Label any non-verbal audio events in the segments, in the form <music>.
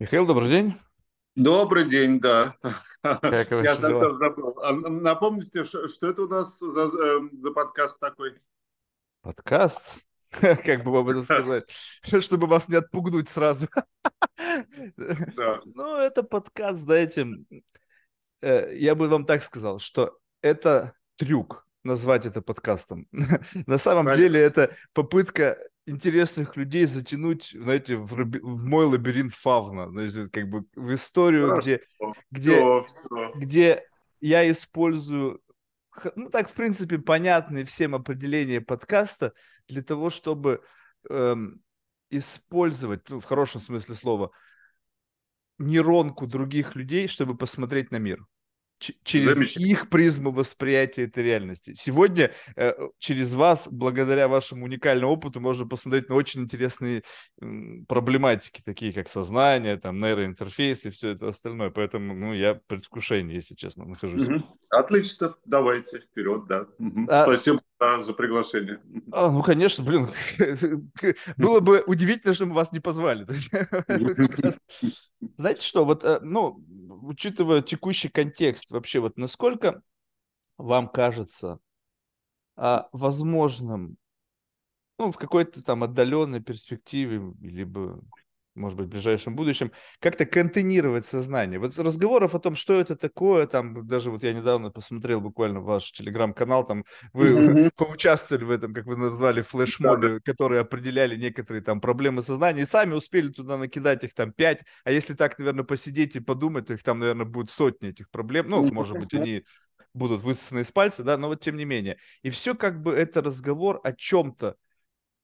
Михаил, добрый день. Добрый день, да. Как <laughs> Я совсем забыл. А Напомните, что это у нас за, э, за подкаст такой? Подкаст? <laughs> Как бы вам это сказать? <laughs> Чтобы вас не отпугнуть сразу. Да. Ну, это подкаст, знаете, э, я бы вам так сказал, что это трюк назвать это подкастом. На самом Понятно. деле это попытка интересных людей затянуть, знаете, в, раби- в мой лабиринт фавна, знаете, как бы в историю, где, где где я использую, ну так, в принципе, понятные всем определения подкаста для того, чтобы эм, использовать, ну, в хорошем смысле слова, нейронку других людей, чтобы посмотреть на мир. Через их призму восприятия этой реальности. Сегодня э, через вас, благодаря вашему уникальному опыту, можно посмотреть на очень интересные м, проблематики, такие как сознание, там, нейроинтерфейс и все это остальное. Поэтому, ну, я в предвкушении, если честно, нахожусь. Мгм. Отлично, давайте вперед, да. А- Спасибо да, за приглашение. А, ну, конечно, блин. <laughs> Было бы удивительно, что мы вас не позвали. <laughs> Знаете что, вот, э, ну, учитывая текущий контекст, вообще, вот насколько вам кажется а, возможным, ну, в какой-то там отдаленной перспективе, либо, может быть, в ближайшем будущем, как-то контейнировать сознание. Вот разговоров о том, что это такое, там, даже вот я недавно посмотрел буквально ваш телеграм-канал, там, вы Мгм. <laughs> поучаствовали в этом, как вы назвали, флешмобе, которые определяли некоторые там проблемы сознания, и сами успели туда накидать их там пять, а если так, наверное, посидеть и подумать, то их там, наверное, будет сотни этих проблем, ну, может быть, они будут высосаны из пальца, да, но вот тем не менее. И все как бы это разговор о чем-то,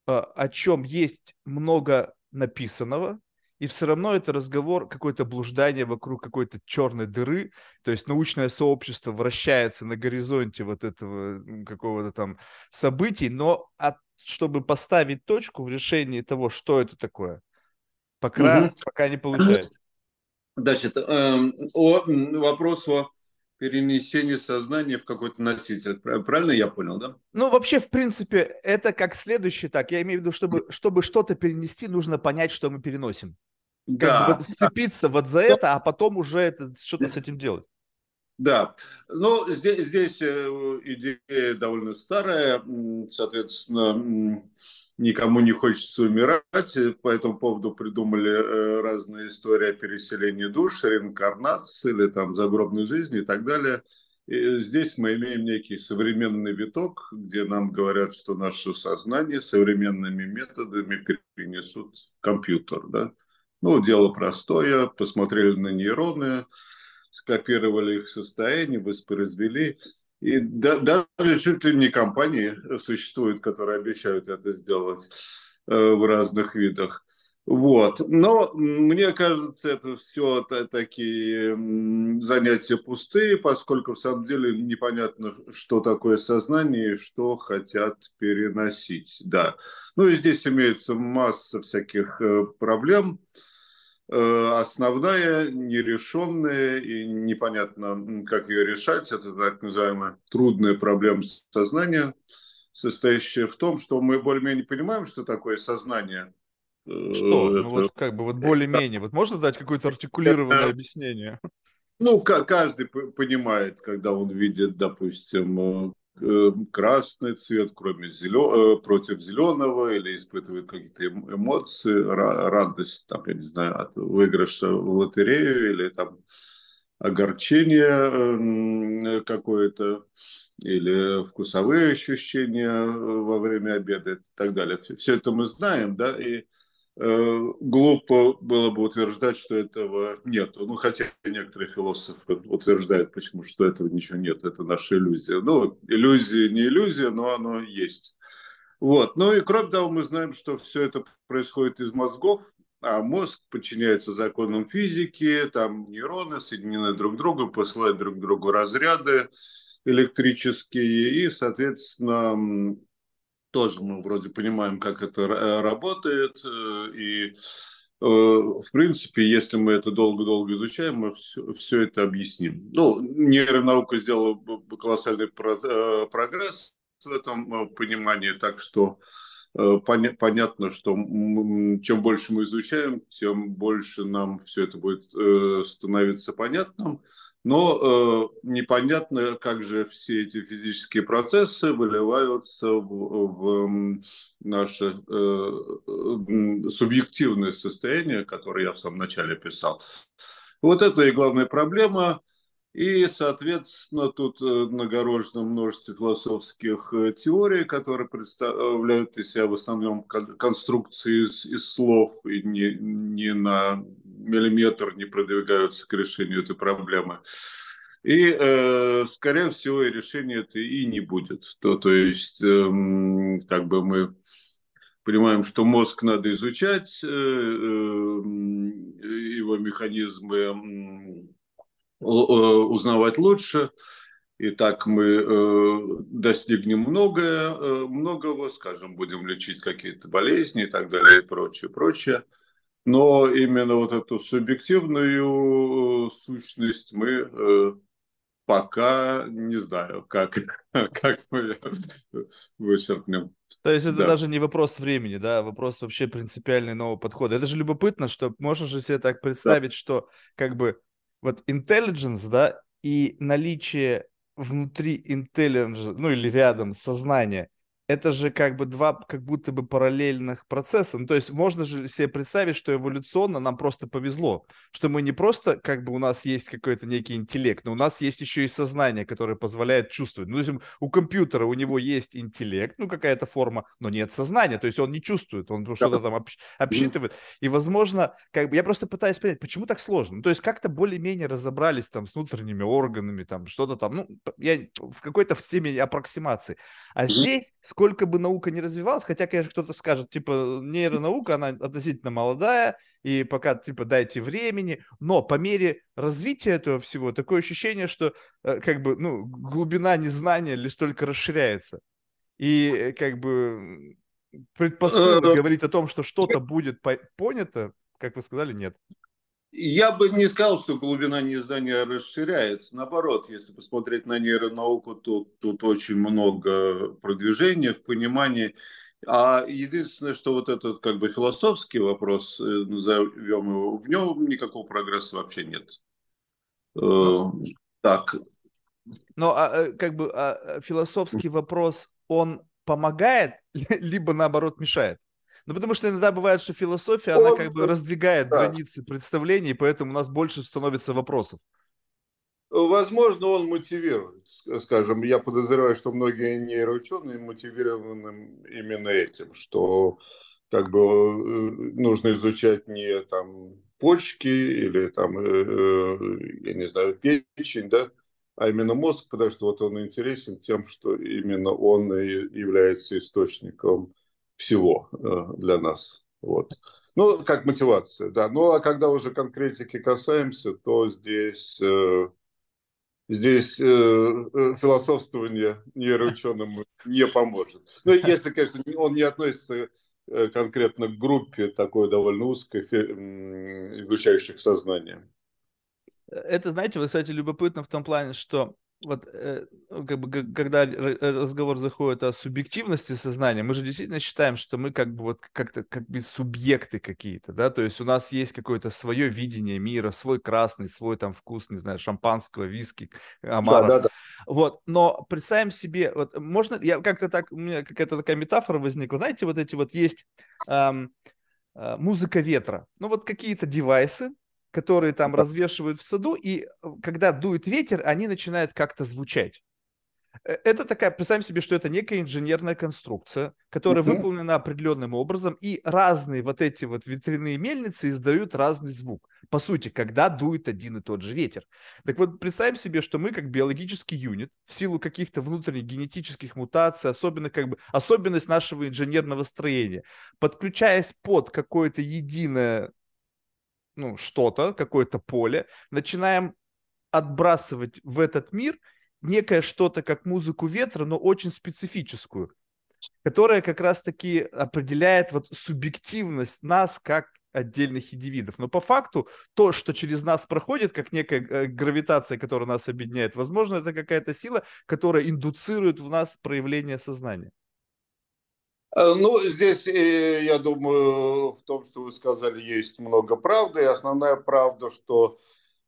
а, о чем есть много написанного, и все равно это разговор, какое-то блуждание вокруг какой-то черной дыры, то есть научное сообщество вращается на горизонте вот этого какого-то там событий, но от- чтобы поставить точку в решении того, что это такое, пока, Мгм. пока не получается. Значит, эм, о вопрос о перенесении сознания в какой-то носитель. Пра- Правильно я понял, да? Ну, вообще, в принципе, это как следующий так. Я имею в виду, чтобы, чтобы что-то перенести, нужно понять, что мы переносим. Бы Да, вот сцепиться вот за это, а потом уже это, что-то с этим делать. Да, ну здесь, здесь э, идея довольно старая, соответственно, никому не хочется умирать, и по этому поводу придумали э, разные истории о переселении душ, реинкарнации или там загробной жизни и так далее. И здесь мы имеем некий современный виток, где нам говорят, что наше сознание современными методами перенесут в компьютер. Да? Ну, дело простое, посмотрели на нейроны, скопировали их состояние, воспроизвели. И да, даже чуть ли не компании существуют, которые обещают это сделать э, в разных видах. Вот. Но мне кажется, это все такие занятия пустые, поскольку в самом деле непонятно, что такое сознание и что хотят переносить. Да. Ну и здесь имеется масса всяких э, проблем. Э, Основная, нерешенная и непонятно, как ее решать, это так называемая трудная проблема сознания, состоящая в том, что мы более-менее понимаем, что такое сознание. Э, Что? Ну это- вот как бы вот более-менее. Вот можно дать какое-то артикулированное Это- объяснение? Ну, ка- каждый понимает, когда он видит, допустим, э, э, красный цвет, кроме зелё- э, против зеленого, или испытывает какие-то эм- эмоции, ра- радость, там, я не знаю, от выигрыша в лотерею, или там огорчение эм, какое-то, или вкусовые ощущения э, во время обеда и так далее. Все, это мы знаем, да, и глупо было бы утверждать, что этого нет. Ну, хотя некоторые философы утверждают, почему, что этого ничего нет, это наша иллюзия. Ну, иллюзия не иллюзия, но оно есть. Вот. Ну и кроме того, мы знаем, что все это происходит из мозгов, а мозг подчиняется законам физики, там нейроны соединены друг к другу, посылают друг другу разряды электрические, и, соответственно, тоже мы вроде понимаем, как это ра- работает, э, и э, в принципе, если мы это долго-долго изучаем, мы все, все это объясним. Ну, нейронаука сделала колоссальный про- э, прогресс в этом э, понимании, так что э, понятно, что чем больше мы изучаем, тем больше нам все это будет э, становиться понятным. Но э, непонятно, как же все эти физические процессы выливаются в, в наше э, субъективное состояние, которое я в самом начале писал. Вот это и главная проблема. И, соответственно, тут э, нагорожено множество философских э, теорий, которые представляют из себя в основном конструкции из, из слов и не, не на миллиметр не продвигаются к решению этой проблемы. И, э, скорее всего, и решения это и не будет. То, то есть, э, как бы мы понимаем, что мозг надо изучать, э, э, его механизмы узнавать лучше. И так мы э, достигнем многое, многого, скажем, будем лечить какие-то болезни и так далее, и прочее, прочее. Но именно вот эту субъективную сущность мы пока не знаю, как, <laughs> как мы <laughs> вычеркнем. То есть это да. даже не вопрос времени, да, а вопрос вообще принципиальный нового подхода. Это же любопытно, что можно же себе так представить, да. что как бы вот intelligence, да, и наличие внутри intelligence, ну или рядом сознания, это же как бы два как будто бы параллельных процесса. Ну, то есть можно же себе представить, что эволюционно нам просто повезло, что мы не просто как бы у нас есть какой-то некий интеллект, но у нас есть еще и сознание, которое позволяет чувствовать. Ну, то есть у компьютера у него есть интеллект, ну, какая-то форма, но нет сознания, то есть он не чувствует, он что-то там общ- обсчитывает. И, возможно, как бы я просто пытаюсь понять, почему так сложно. Ну, то есть как-то более-менее разобрались там с внутренними органами, там что-то там, ну, я в какой-то в теме аппроксимации. А здесь сколько бы наука не развивалась, хотя, конечно, кто-то скажет, типа, нейронаука, она относительно молодая, и пока, типа, дайте времени, но по мере развития этого всего, такое ощущение, что, э, как бы, ну, глубина незнания лишь только расширяется. И, э, как бы, предпосылок э, говорить о том, что что-то будет понято, как вы сказали, нет. Я бы не сказал, что глубина незнания расширяется. Наоборот, если посмотреть на нейронауку, то тут очень много продвижения в понимании. А единственное, что вот этот как бы философский вопрос, э, назовем его, в нем никакого прогресса вообще нет. Э, так. Но а, э, как бы а, философский вопрос, он помогает, <laughs> либо наоборот мешает? Ну, потому что иногда бывает, что философия, Он... она как бы раздвигает да. границы представлений, поэтому у нас больше становится вопросов. Возможно, он мотивирует. Скажем, я подозреваю, что многие нейроученые мотивированы именно этим, что как бы э, нужно изучать не там почки или там, э, э, я не знаю, печень, да, а именно мозг, потому что вот он интересен тем, что именно он является источником всего э, для нас. Вот. Ну, как мотивация, да. Ну, а когда уже конкретики касаемся, то здесь, э, здесь э, философствование нейроученым не поможет. Ну, если, конечно, он не относится конкретно к группе такой довольно узкой, изучающих сознание. Это, знаете, вы, кстати, любопытно в том плане, что вот э, ну, как бы, когда разговор заходит о субъективности сознания, мы же действительно считаем, что мы как бы вот как-то как бы субъекты какие-то, да, то есть у нас есть какое-то свое видение мира, свой красный, свой там вкус, не знаю, шампанского, виски, омара. Да, да, да. Вот, но представим себе, вот можно, я как-то так, у меня какая-то такая метафора возникла, знаете, вот эти вот есть эм, э, музыка ветра, ну вот какие-то девайсы, которые там развешивают в саду, и э, когда дует ветер, они начинают как-то звучать. Э, это такая, представим себе, что это некая инженерная конструкция, которая uh-huh. выполнена определенным образом, и разные вот эти вот ветряные мельницы издают разный звук. По сути, когда дует один и тот же ветер. Так вот, представим себе, что мы как биологический юнит, в силу каких-то внутренних генетических мутаций, особенно как бы особенность нашего инженерного строения, подключаясь под какое-то единое ну, что-то, какое-то поле, начинаем отбрасывать в этот мир некое что-то, как музыку ветра, но очень специфическую, которая как раз-таки определяет вот субъективность нас как отдельных индивидов. Но по факту то, что через нас проходит, как некая э, гравитация, которая нас объединяет, возможно, это какая-то сила, которая индуцирует в нас проявление сознания. Э, ну, здесь, э, я думаю, в том, что вы сказали, есть много правды. И основная правда, что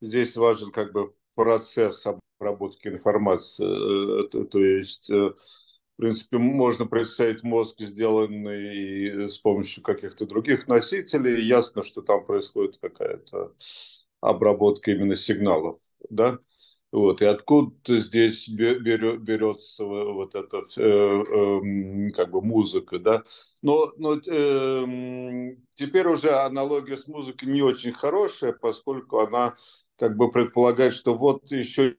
здесь важен как бы процесс обработки информации. То, то есть, в принципе, можно представить мозг, сделанный с помощью каких-то других носителей. Ясно, что там происходит какая-то обработка именно сигналов. Да? Вот, и откуда здесь берется вот эта э, э, как бы музыка, да? Но, но э, теперь уже аналогия с музыкой не очень хорошая, поскольку она как бы предполагает, что вот еще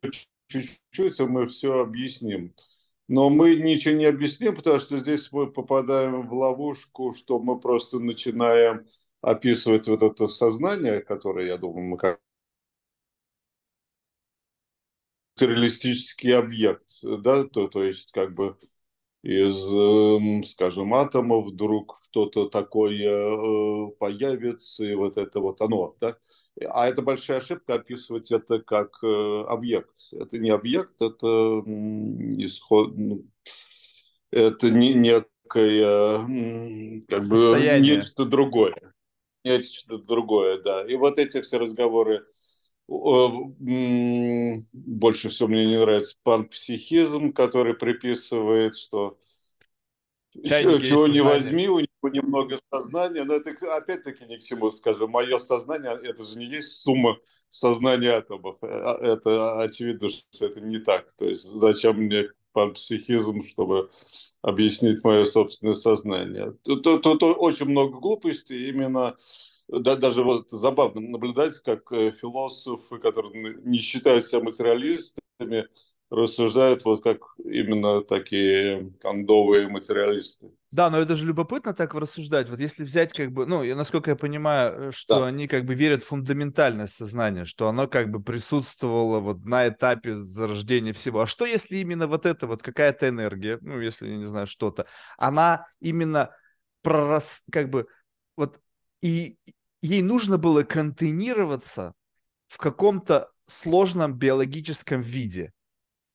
чуть-чуть, и мы все объясним. Но мы ничего не объясним, потому что здесь мы попадаем в ловушку, что мы просто начинаем описывать вот это сознание, которое, я думаю, мы как материалистический объект, да, то, то есть как бы из, эм, скажем, атома вдруг кто-то такой э, появится, и вот это вот оно, да. А это большая ошибка описывать это как э, объект. Это не объект, это исход, ну, это не некое, как бы, нечто другое. Нечто другое, да. И вот эти все разговоры больше всего мне не нравится панпсихизм, который приписывает, что Чайники чего не возьми, у него немного сознания, но это опять-таки ни к чему скажу. Мое сознание, это же не есть сумма сознания атомов. Э, а, это очевидно, что это не так. То есть зачем мне панпсихизм, чтобы объяснить мое собственное сознание? Тут, тут, тут очень много глупостей именно да, даже вот забавно наблюдать, как э, философы, которые не считают себя материалистами, рассуждают вот как именно такие кондовые материалисты. Да, но это же любопытно так рассуждать. Вот если взять как бы, ну, насколько я понимаю, э, что да. они как бы верят в фундаментальное сознание, что оно как бы присутствовало вот на этапе зарождения всего. А что если именно вот это вот какая-то энергия, ну, если, я не знаю, что-то, она именно пророс, как бы, вот и ей нужно было контейнироваться в каком-то сложном биологическом виде.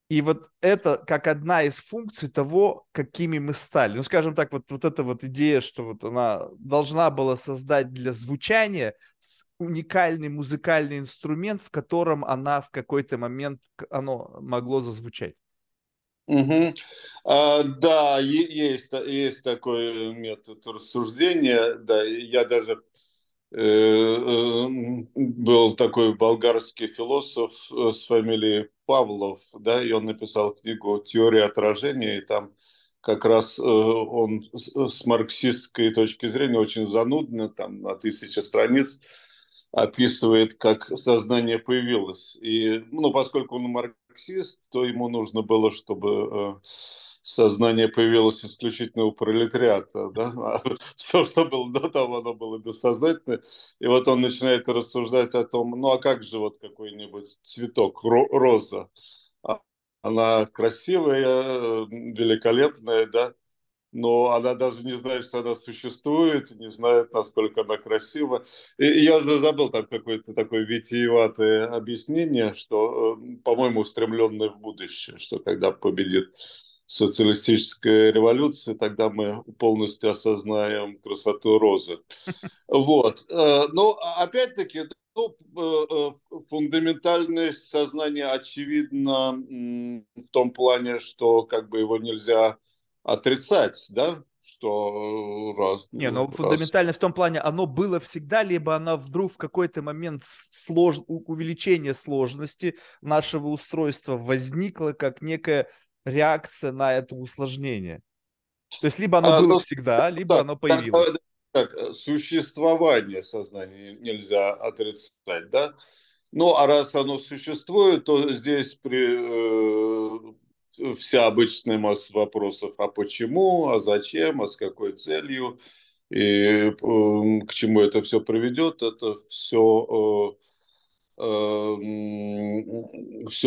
И вот это как одна из функций того, какими мы стали. Ну, скажем так, вот, вот эта вот идея, что вот она должна была создать для звучания уникальный музыкальный инструмент, в котором она в какой-то момент оно могло зазвучать. Угу. А, да, есть, есть такой метод рассуждения. Да, я даже был такой болгарский философ э, с фамилией Павлов, да, и он написал книгу «Теория отражения», и там как раз он с марксистской точки зрения очень занудно, там на тысячи страниц, описывает, как сознание появилось. И, ну, поскольку он марксист, то ему нужно было, чтобы сознание появилось исключительно у пролетариата, да, <laughs> а все, что было до того, оно было бессознательное. И вот он начинает рассуждать о том, ну а как же вот какой-нибудь цветок, роза, а она красивая, великолепная, да, но она даже не знает, что она существует, не знает, насколько она красива. И я уже забыл там какое-то такое витиеватое объяснение, что, э, по-моему, устремленное в будущее, что когда победит социалистическая революция, тогда мы полностью осознаем красоту розы. <laughs> Вот. Э, но опять-таки, ну, э, э, фундаментальность сознания очевидна в том плане, что как бы его нельзя отрицать, да, что раз. Не, но раз. фундаментально в том плане, оно было всегда, либо оно вдруг в какой-то момент слож... увеличение сложности нашего устройства возникло как некое реакция на это усложнение. То есть либо оно а, было ну, всегда, либо так, оно появилось. Так, так, существование сознания нельзя отрицать, да? Ну, а раз оно существует, то здесь при, э, вся обычная масса вопросов, а почему, а зачем, а с какой целью, и э, к чему это все приведет, это все э, все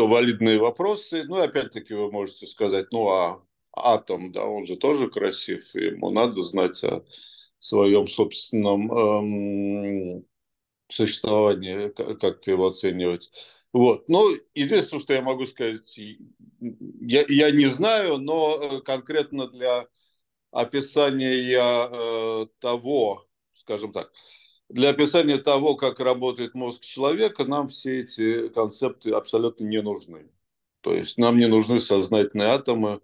валидные вопросы. Ну, опять-таки вы можете сказать, ну, а атом, да, он же тоже красив, ему надо знать о своем собственном эм, существовании, как-то его оценивать. Вот. Ну, единственное, что я могу сказать, я, я не знаю, но конкретно для описания э, того, скажем так, для описания того, как работает мозг человека, нам все эти концепты абсолютно не нужны. То есть нам не нужны сознательные атомы,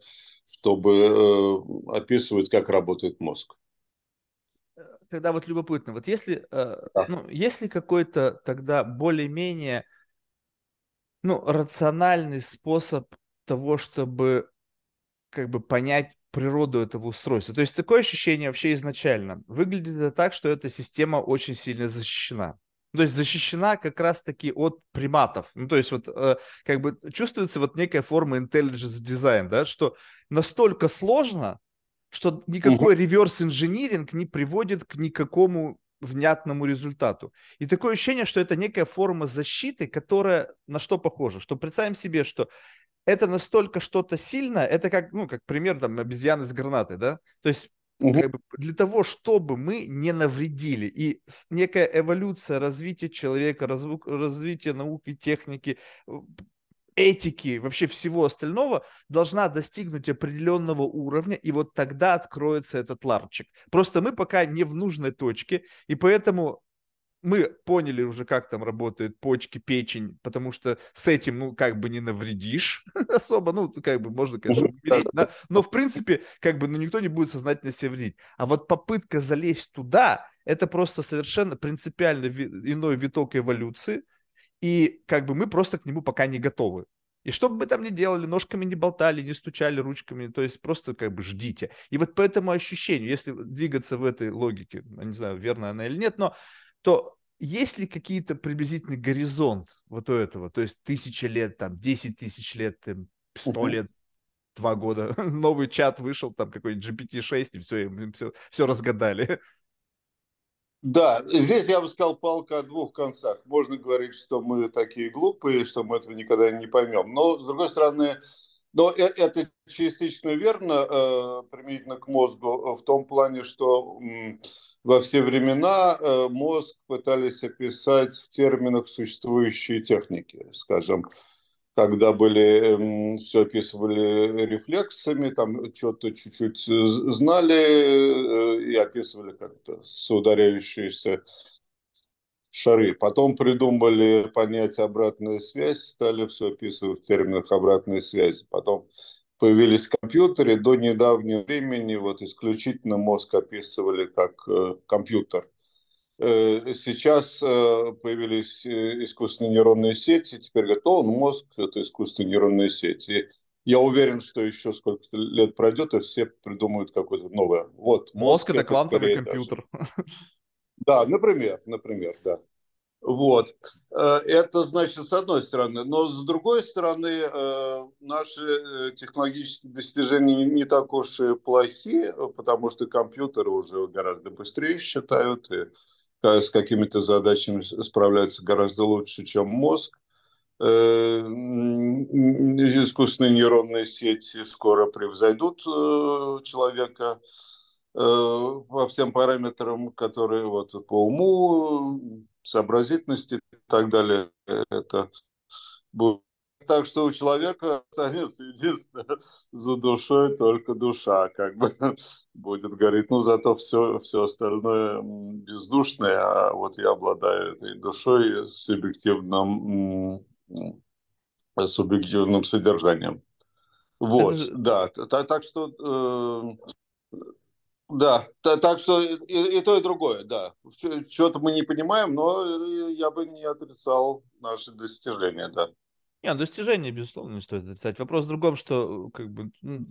чтобы э, описывать, как работает мозг. Тогда вот любопытно, вот если, э, да. ну, если какой-то тогда более-менее ну, рациональный способ того, чтобы как бы понять природу этого устройства. То есть такое ощущение вообще изначально. Выглядит это так, что эта система очень сильно защищена. То есть защищена как раз-таки от приматов. Ну, то есть вот э, как бы чувствуется вот некая форма intelligence design, да, что настолько сложно, что никакой реверс-инжиниринг не приводит к никакому внятному результату. И такое ощущение, что это некая форма защиты, которая на что похожа? Что представим себе, что это настолько что-то сильное, это как, ну, как пример там обезьяны с гранатой, да? То есть угу. как бы, для того, чтобы мы не навредили. И некая эволюция развития человека, разв... развитие науки, техники, этики, вообще всего остального должна достигнуть определенного уровня, и вот тогда откроется этот ларчик. Просто мы пока не в нужной точке, и поэтому мы поняли уже, как там работают почки, печень, потому что с этим, ну, как бы не навредишь <laughs> особо, ну, как бы можно, конечно, умереть, да? но, в принципе, как бы, ну, никто не будет сознательно себе вредить. А вот попытка залезть туда, это просто совершенно принципиально иной виток эволюции, и как бы мы просто к нему пока не готовы. И что бы мы там ни делали, ножками не болтали, не стучали ручками, то есть просто как бы ждите. И вот по этому ощущению, если двигаться в этой логике, я не знаю, верно она или нет, но то есть ли какие-то приблизительный горизонт вот у этого? То есть тысяча лет, там, десять тысяч лет, сто лет, два года, <laughs> новый чат вышел, там какой-нибудь GPT-6, и все, им все, все разгадали. <laughs> Да, здесь я бы сказал палка о двух концах. Можно говорить, что мы такие глупые, что мы этого никогда не поймем. Но, с другой стороны, но э, это частично верно э, применительно к мозгу в том плане, что во все времена э, мозг пытались описать в терминах существующие техники, скажем, когда были, все описывали рефлексами, там что-то чуть-чуть знали э, и описывали как-то соударяющиеся шары. Потом придумали понятие обратная связь, стали все описывать в терминах обратной связи. Потом появились компьютеры, до недавнего времени вот исключительно мозг описывали как э, компьютер. Э, сейчас э, появились э, искусственные нейронные сети, теперь говорят, ну, мозг – это искусственные нейронные сети. Я уверен, что еще сколько лет пройдет, и все придумают какое-то новое. Вот, мозг, мозг это, это квантовый компьютер. Даже. Да, например, например, да. Вот. Э, это значит с одной стороны. Но с другой стороны, э, наши э, технологические достижения не так уж и плохи, потому что компьютеры уже гораздо быстрее считают и с какими-то задачами справляются гораздо лучше, чем мозг. Искусственные нейронные сети скоро превзойдут человека по всем параметрам, которые вот по уму, сообразительности и так далее. Это будет. Так что у человека останется единственное <laughs> за душой только душа, как бы <laughs> будет говорить. Ну, зато все, все остальное бездушное, а вот я обладаю этой душой субъективным, субъективным содержанием. Вот, да. Так, так что э, да, так что и, и то, и другое, да. Что-то мы не понимаем, но я бы не отрицал наши достижения, да. Не, ну, достижения, безусловно, не стоит отрицать. Вопрос в другом, что, как бы, ну,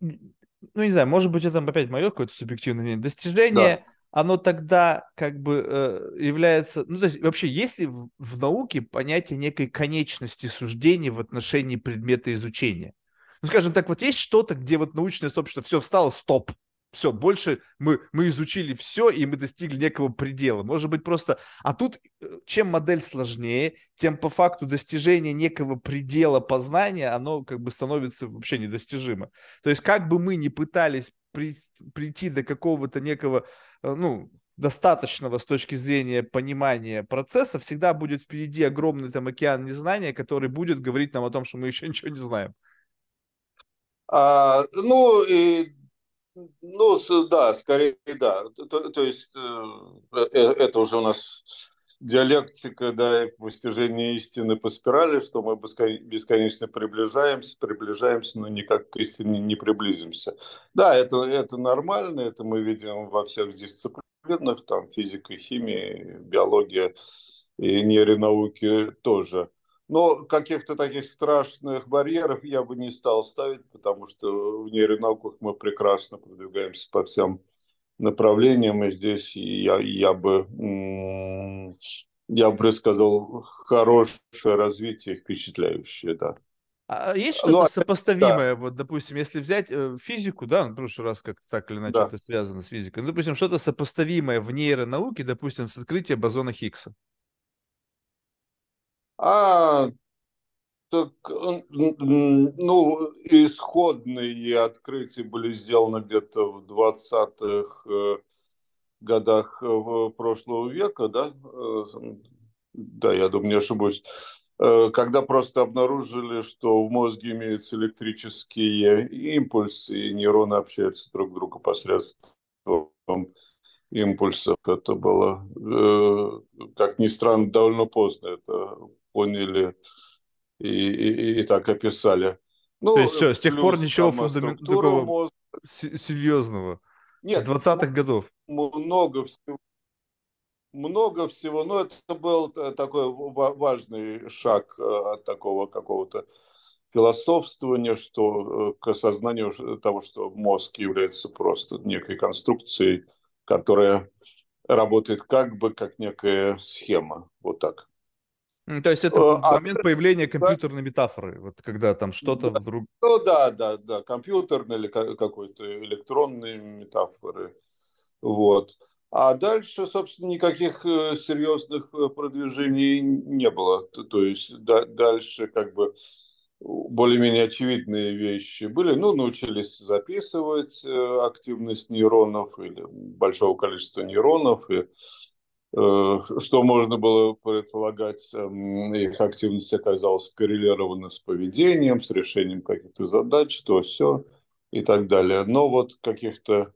ну не знаю, может быть, это опять мое какое-то субъективное мнение. Достижение, да. оно тогда как бы э, является... Ну, то есть вообще, есть ли в, в науке понятие некой конечности суждений в отношении предмета изучения? Ну, скажем так, вот есть что-то, где вот научное сообщество все встало, стоп, все, больше мы, мы изучили все, и мы достигли некого предела. Может быть, просто... А тут, э, чем модель сложнее, тем по факту достижения некого предела познания, оно как бы становится вообще недостижимо. То есть, как бы мы ни пытались при, прийти до какого-то некого, э, ну, достаточного с точки зрения понимания процесса, всегда будет впереди огромный там океан незнания, который будет говорить нам о том, что мы еще ничего не знаем. А, ну, и Ну, да, скорее, да. То, то есть это уже у нас диалектика, да, и постижение истины по спирали, что мы бесконечно приближаемся, приближаемся, но никак к истине не приблизимся. Да, это, это нормально, это мы видим во всех дисциплинах, там физика, химия, биология и нейронауки тоже. Но каких-то таких страшных барьеров я бы не стал ставить, потому что в нейронауках мы прекрасно продвигаемся по всем направлениям, и здесь я, я бы я бы сказал, хорошее развитие, впечатляющее, да. А есть что-то ну, а сопоставимое, да. вот, допустим, если взять э, физику, да, в прошлый раз как так или иначе да. это связано с физикой, ну, допустим, что-то сопоставимое в нейронауке, допустим, с открытием бозона Хиггса. А, так, ну, исходные открытия были сделаны где-то в 20-х э, годах э, прошлого века, да, э, да, я думаю, не ошибусь, когда просто обнаружили, что в мозге имеются электрические импульсы, и нейроны общаются друг с другом посредством импульсов. Это было, как ни странно, довольно поздно это поняли и, и, и так описали. Ну, То есть все, с тех пор ничего фундамент... такого мозга. серьезного. Нет, с 20-х годов. Много всего. Много всего, но это был такой важный шаг э, от такого какого-то философствования, что э, к осознанию того, что мозг является просто некой конструкцией, которая работает как бы как некая схема. Вот так. То есть это а, момент появления компьютерной метафоры, вот когда там что-то да, вдруг... Ну да, да, да, компьютерной или какой-то электронной метафоры. Вот. А дальше, собственно, никаких э, серьезных э, продвижений не было. То есть да, дальше как бы более-менее очевидные вещи были. Ну, научились записывать э, активность нейронов или большого количества нейронов и Э, что можно было предполагать, эм, их активность оказалась коррелирована с поведением, с решением каких-то задач, то все и так далее. Но вот каких-то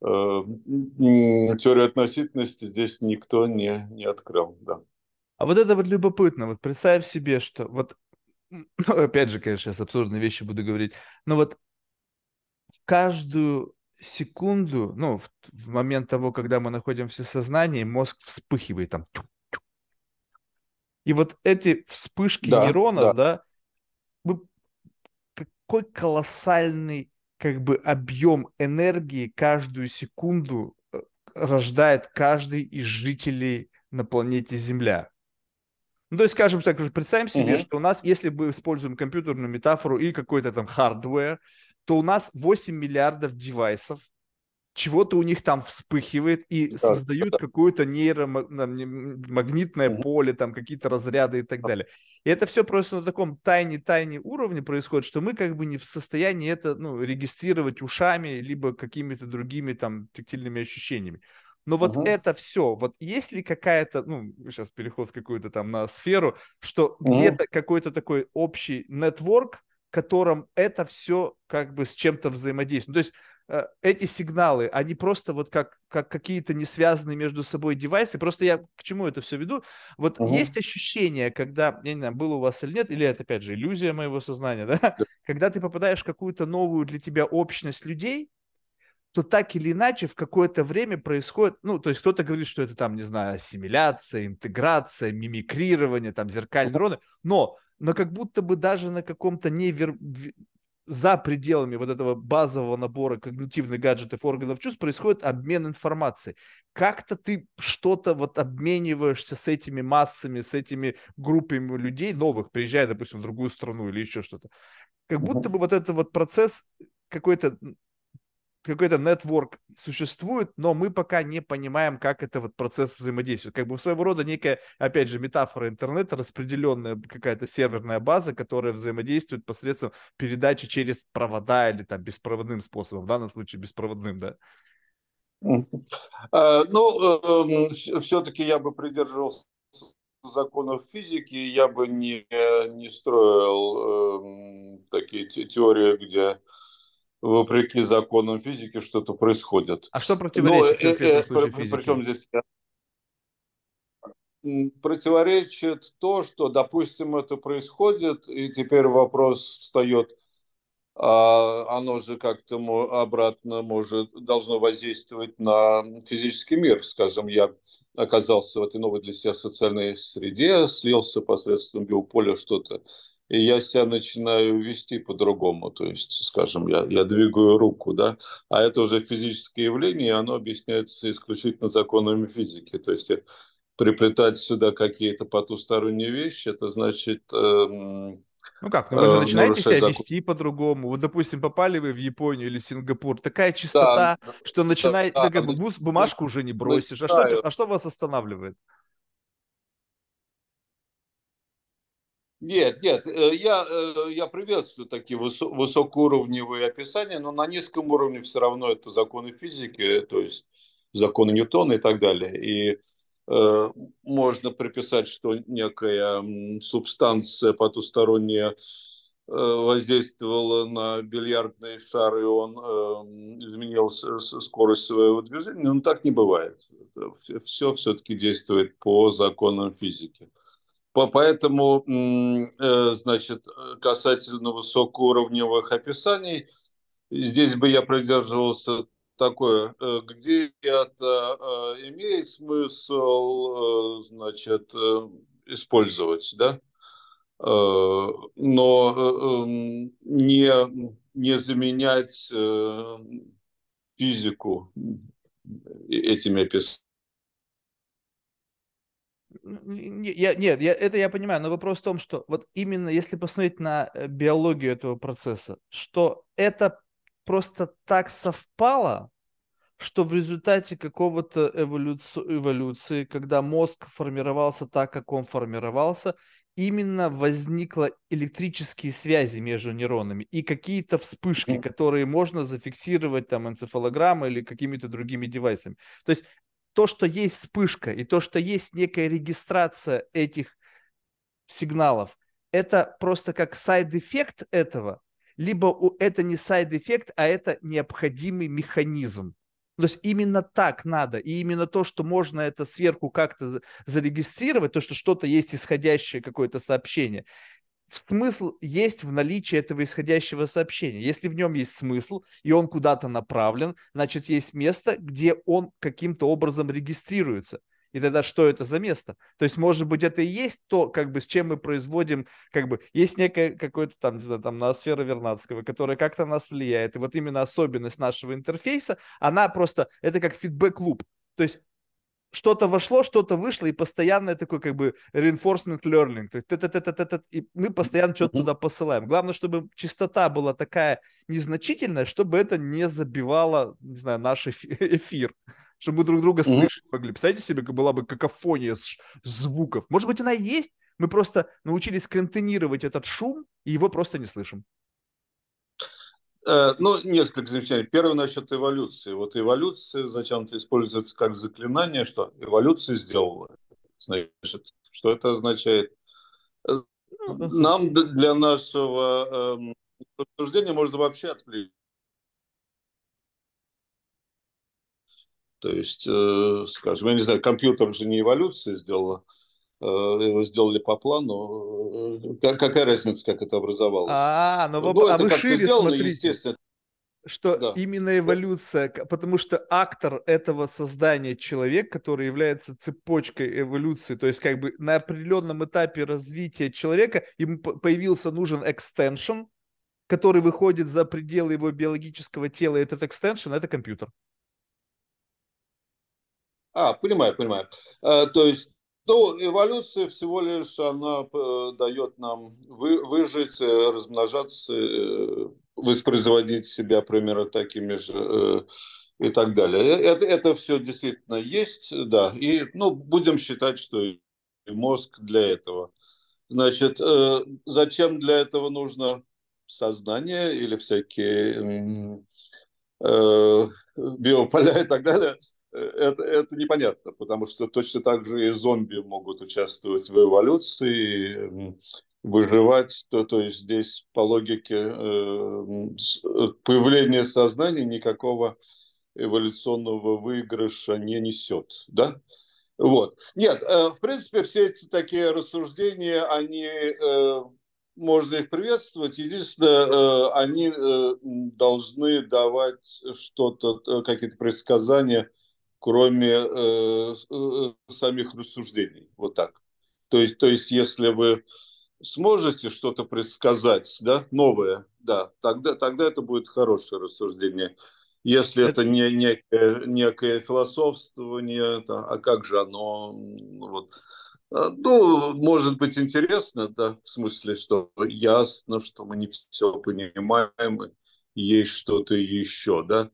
э, теории относительности здесь никто не, не открыл. Да. А вот это вот любопытно. Вот представь себе, что вот, ну, опять же, конечно, сейчас абсурдные вещи буду говорить, но вот в каждую секунду, ну, в, в момент того, когда мы находимся в сознании, мозг вспыхивает там. И вот эти вспышки да, нейронов, да, да какой колоссальный как бы объем энергии каждую секунду э, рождает каждый из жителей на планете Земля. Ну, то есть, скажем так, представим себе, угу. что у нас, если мы используем компьютерную метафору и какой-то там hardware, то у нас 8 миллиардов девайсов, чего-то у них там вспыхивает и да, создают да. какое-то нейромагнитное поле, там какие-то разряды и так далее. И это все просто на таком тайне-тайне уровне происходит, что мы как бы не в состоянии это ну, регистрировать ушами, либо какими-то другими там тактильными ощущениями. Но вот угу. это все, вот есть ли какая-то, ну, сейчас переход какую-то там на сферу, что угу. где-то какой-то такой общий нетворк, котором это все как бы с чем-то взаимодействует. То есть э, эти сигналы, они просто вот как, как какие-то не связанные между собой девайсы. Просто я к чему это все веду? Вот угу. есть ощущение, когда, я не знаю, было у вас или нет, или это опять же иллюзия моего сознания, да? да. <laughs> Когда ты попадаешь в какую-то новую для тебя общность людей, то так или иначе в какое-то время происходит, ну, то есть кто-то говорит, что это там, не знаю, ассимиляция, интеграция, мимикрирование, там, зеркальные нейроны, но но как будто бы даже на каком-то невер... за пределами вот этого базового набора когнитивных гаджетов органов чувств происходит обмен информацией. Как-то ты что-то вот обмениваешься с этими массами, с этими группами людей новых, приезжая, допустим, в другую страну или еще что-то. Как будто бы вот этот вот процесс какой-то какой-то нетворк существует, но мы пока не понимаем, как это вот процесс взаимодействует. Как бы своего рода некая, опять же, метафора интернета, распределенная какая-то серверная база, которая взаимодействует посредством передачи через провода или там беспроводным способом, в данном случае беспроводным, да? А, ну, эм, все-таки я бы придерживался законов физики, я бы не, не строил эм, такие теории, где вопреки законам физики что-то происходит. А что противоречит Но, конкретно э, физики? Причем здесь противоречит то, что, допустим, это происходит, и теперь вопрос встает, а оно же как-то обратно может, должно воздействовать на физический мир. Скажем, я оказался в этой новой для себя социальной среде, слился посредством биополя что-то, и я себя начинаю вести по-другому. То есть, скажем, я, я двигаю руку, да, а это уже физическое явление, и оно объясняется исключительно законами физики. То есть, приплетать сюда какие-то потусторонние вещи, это значит... Эм, ну как, ну вы же э, начинаете себя закон. вести по-другому. Вот, допустим, попали вы в Японию или Сингапур, такая чистота, да, что начинаете, да, да, как бы бумажку уже не бросишь. А что, а что вас останавливает? Нет, нет, э, я, э, я приветствую такие высокоуровневые описания, но на низком уровне все равно это законы физики, то есть законы Ньютона и так далее. И Э, можно приписать, что некая субстанция потусторонняя э, воздействовала на бильярдный шар, и он э, изменил скорость своего движения, но так не бывает. Все все-таки действует по законам физики. Поэтому, значит, касательно высокоуровневых описаний, здесь бы я придерживался такое, э, где это э, имеет смысл, э, значит, использовать, да, но эм, не, не заменять физику этими описаниями. Я, нет, я, это я понимаю, но вопрос в том, что вот именно если посмотреть на биологию этого процесса, что это просто так совпало, что в результате какого-то эволюци- эволюции, когда мозг формировался так, как он формировался, именно возникла электрические связи между нейронами и какие-то вспышки, которые можно зафиксировать там энцефалограммой или какими-то другими девайсами. То есть то, что есть вспышка и то, что есть некая регистрация этих сигналов, это просто как side effect этого, либо это не side effect, а это необходимый механизм. То есть именно так надо, и именно то, что можно это сверху как-то зарегистрировать, то, что что-то есть исходящее какое-то сообщение, смысл есть в наличии этого исходящего сообщения. Если в нем есть смысл, и он куда-то направлен, значит, есть место, где он каким-то образом регистрируется. И тогда что это за место? То есть, может быть, это и есть то, как бы, с чем мы производим, как бы, есть некая какой-то там, не знаю, там, ноосфера Вернадского, которая как-то на нас влияет. И вот именно особенность нашего интерфейса, она просто, это как фидбэк-луп. То есть, что-то вошло, что-то вышло, и постоянно такой как бы reinforcement learning. То есть, и мы постоянно что-то туда посылаем. Главное, чтобы частота была такая незначительная, чтобы это не забивало, не знаю, наш эфир чтобы мы друг друга слышать могли. Представляете себе, была бы какофония звуков. Может быть, она и есть, мы просто научились контейнировать этот шум, и его просто не слышим. Э, ну, несколько замечаний. Первое насчет эволюции. Вот эволюция зачем-то используется как заклинание, что эволюция сделала. Значит, что это означает? Э, нам для нашего обсуждения можно вообще отвлечь То есть, э, скажем, я не знаю, компьютер же не эволюция сделала, его сделали по плану. Э, какая разница, как это образовалось? А, ну, ну а это вы шире сделано, смотрите. естественно. Что да. именно эволюция, потому что актор этого создания человек, который является цепочкой эволюции, то есть как бы на определенном этапе развития человека ему появился нужен экстеншн, который выходит за пределы его биологического тела, и этот экстеншн – это компьютер. А, понимаю, понимаю. А, то есть, ну, эволюция всего лишь, она э, дает нам вы, выжить, э, размножаться, э, воспроизводить себя примерно такими же и так далее. Это, это все действительно есть, да. И, ну, будем считать, что и мозг для этого. Значит, зачем для этого нужно сознание или всякие биополя и так далее – это, это непонятно, потому что точно так же и зомби могут участвовать в эволюции. выживать, то, то есть здесь по логике э, появление сознания никакого эволюционного выигрыша не несет, да? Вот. Нет, э, в принципе, все эти такие рассуждения, они, э, можно их приветствовать. Единственное, э, они должны давать что-то, какие-то предсказания, кроме самих рассуждений. Вот так. То есть, то есть если вы сможете что-то предсказать, да, новое, да, тогда, тогда это будет хорошее рассуждение. Если это, это не некое, некое философствование, то, а как же оно? Вот. А, ну, может быть интересно, да, в смысле, что ясно, что мы не все понимаем, есть что-то еще, да.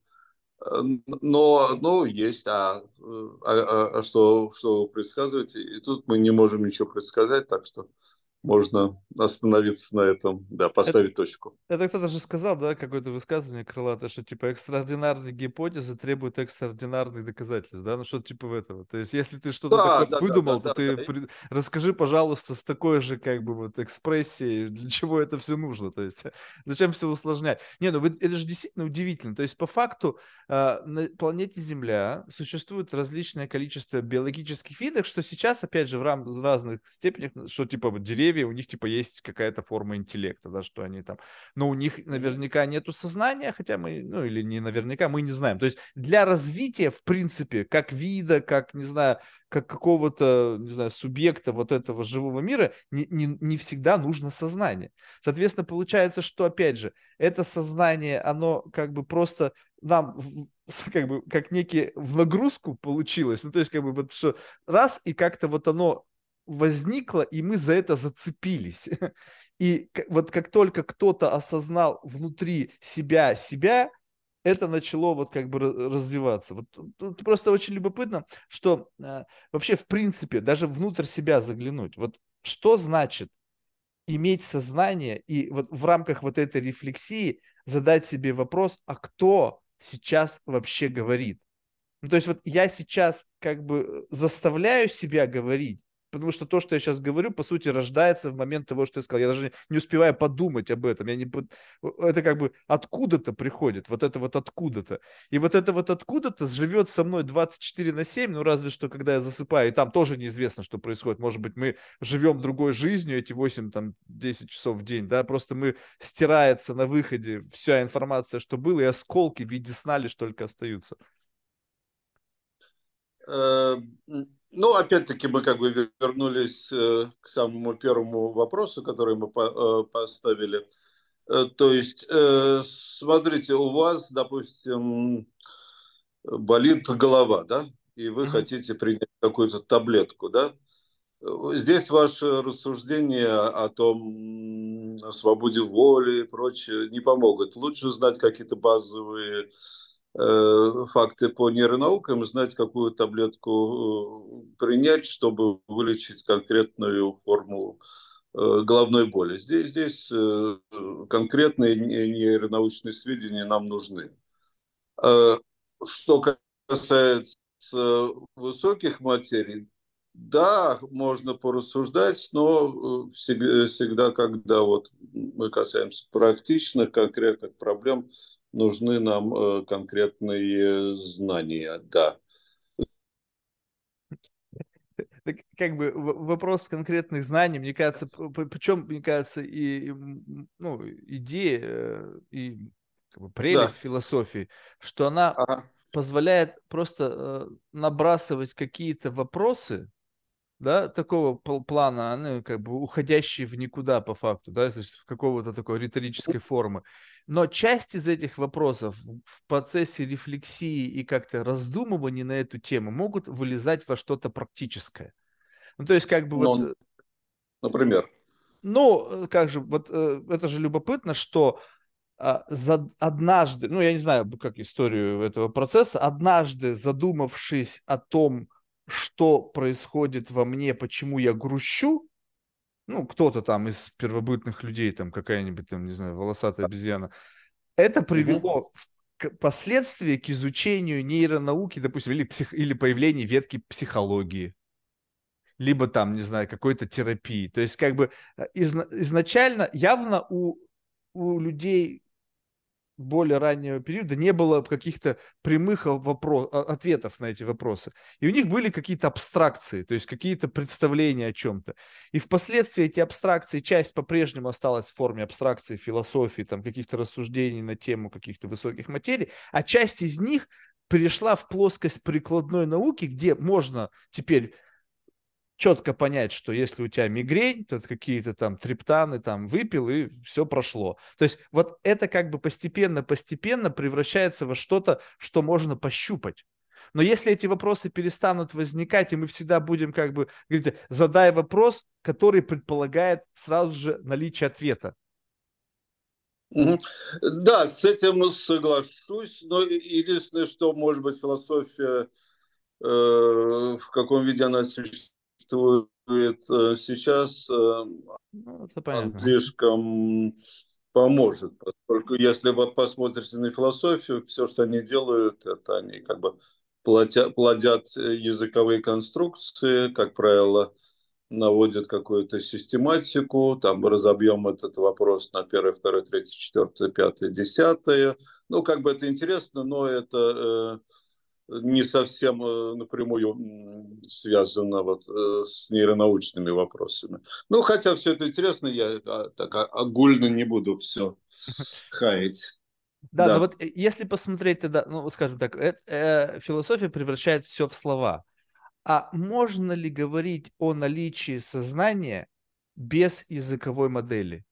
Но, ну, есть, а, а, а что, что вы предсказываете? И тут мы не можем ничего предсказать, так что можно остановиться на этом, да, поставить это, точку. Это кто-то же сказал, да, какое-то высказывание крылатое, что типа экстраординарные гипотезы требуют экстраординарных доказательств, да, ну что типа этого. То есть если ты что-то да, такое да, выдумал, да, да, то да, ты да. При... расскажи, пожалуйста, в такой же как бы вот экспрессии, для чего это все нужно, то есть <laughs> зачем все усложнять. Не, ну это же действительно удивительно. То есть по факту э, на планете Земля существует различное количество биологических видов, что сейчас, опять же, в, рам- в разных степенях, что типа деревья деревья, у них типа есть какая-то форма интеллекта, да, что они там, но у них наверняка нету сознания, хотя мы, ну или не наверняка, мы не знаем. То есть для развития, в принципе, как вида, как, не знаю, как какого-то, не знаю, субъекта вот этого живого мира, не, не, не всегда нужно сознание. Соответственно, получается, что, опять же, это сознание, оно как бы просто нам <laughs> как бы как некий в нагрузку получилось, ну то есть как бы вот что раз и как-то вот оно возникло, и мы за это зацепились. <laughs> И вот как только кто-то осознал внутри себя себя, это начало вот как бы развиваться. Вот тут просто очень любопытно, что э, вообще в принципе даже внутрь себя заглянуть. Вот что значит иметь сознание и вот в рамках вот этой рефлексии задать себе вопрос, а кто сейчас вообще говорит? Ну, то есть вот я сейчас как бы заставляю себя говорить, потому что то, что я сейчас говорю, по сути, рождается в момент того, что я сказал. Я даже не успеваю подумать об этом. Я не... Это как бы откуда-то приходит, вот это вот откуда-то. И вот это вот откуда-то живет со мной 24 на 7, ну разве что, когда я засыпаю, и там тоже неизвестно, что происходит. Может быть, мы живем другой жизнью эти 8, там, 10 часов в день, да, просто мы стирается на выходе вся информация, что было, и осколки в виде сна лишь только остаются. Ну, опять-таки, мы как бы вернулись э, к самому первому вопросу, который мы э, поставили. Э, то есть, смотрите, у вас, допустим, болит голова, да, и вы mm-hmm. хотите принять какую-то таблетку, да. Здесь ваше рассуждение о том, о свободе воли и прочее не помогут. Лучше знать какие-то базовые факты по нейронаукам, знать, какую таблетку э, принять, чтобы вылечить конкретную форму э, головной боли. Здесь, здесь конкретные нейронаучные сведения нам нужны. Что касается высоких материй, да, можно порассуждать, но всегда, всегда когда вот мы касаемся практичных, конкретных проблем, нужны нам э, конкретные знания, да. Так, как бы вопрос конкретных знаний, мне кажется, причем, мне кажется, и, ну, идея, э, и как бы, прелесть да. философии, что она ага. позволяет просто э, набрасывать какие-то вопросы, да, такого плана, они как бы уходящие в никуда по факту, да, то есть в какого-то такой риторической формы. Но часть из этих вопросов в процессе рефлексии и как-то раздумывания на эту тему могут вылезать во что-то практическое. Ну, то есть как бы Но, вот... Э, например? Ну, э, как же, вот э, это же любопытно, что а, за однажды, ну, я не знаю, как историю этого процесса, однажды задумавшись о том, что происходит во мне, почему я грущу, ну, кто-то там из первобытных людей, там какая-нибудь, там, не знаю, волосатая обезьяна, это привело впоследствии к изучению нейронауки, допустим, или, псих, или появлению ветки психологии. либо там, не знаю, какой-то терапии. То есть как бы э, из, изначально явно у, у людей более раннего периода не было каких-то прямых вопрос, ответов на эти вопросы. И у них были какие-то абстракции, то есть какие-то представления о чем-то. И впоследствии эти абстракции, часть по-прежнему осталась в форме абстракции, философии, там каких-то рассуждений на тему каких-то высоких материй, а часть из них перешла в плоскость прикладной науки, где можно теперь четко понять, что если у тебя мигрень, то какие-то там триптаны там выпил и все прошло. То есть вот это как бы постепенно-постепенно превращается во что-то, что можно пощупать. Но если эти вопросы перестанут возникать, и мы всегда будем как бы говорить, задай вопрос, который предполагает сразу же наличие ответа. Да, с этим соглашусь, но единственное, что может быть философия, э, в каком виде она существует, существует э, сейчас, э, ну, слишком поможет. Поскольку если вы посмотрите на философию, все, что они делают, это они как бы плодят, плодят языковые конструкции, как правило, наводят какую-то систематику, там разобьем этот вопрос на первое, второе, третье, четвертое, пятое, десятое. Ну, как бы это интересно, но это э, не совсем э, напрямую связано вот э, с нейронаучными вопросами. Ну, хотя все это интересно, я а, так а, огульно не буду все хаять. Да, да, но вот э, если посмотреть тогда, ну, скажем так, э, э, философия превращает все в слова. А можно ли говорить о наличии сознания без языковой модели?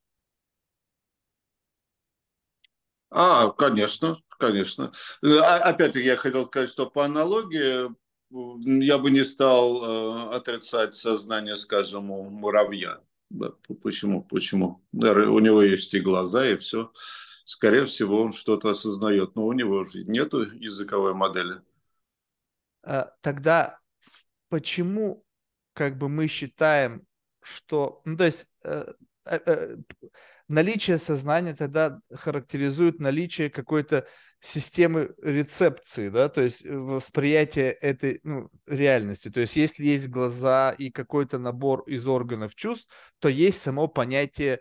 А, конечно, конечно. Э, опять-таки я хотел сказать, что по аналогии я бы не стал э, отрицать сознание, скажем, у муравья. Почему? Почему? У него есть и глаза, и все. Скорее всего, он что-то осознает, но у него же нет языковой модели. А, тогда почему как бы мы считаем, что... Ну, то есть э, наличие сознания тогда характеризует наличие какой-то системы рецепции, да, то есть э, восприятие этой ну, реальности. То есть если есть глаза и какой-то набор из органов чувств, то есть само понятие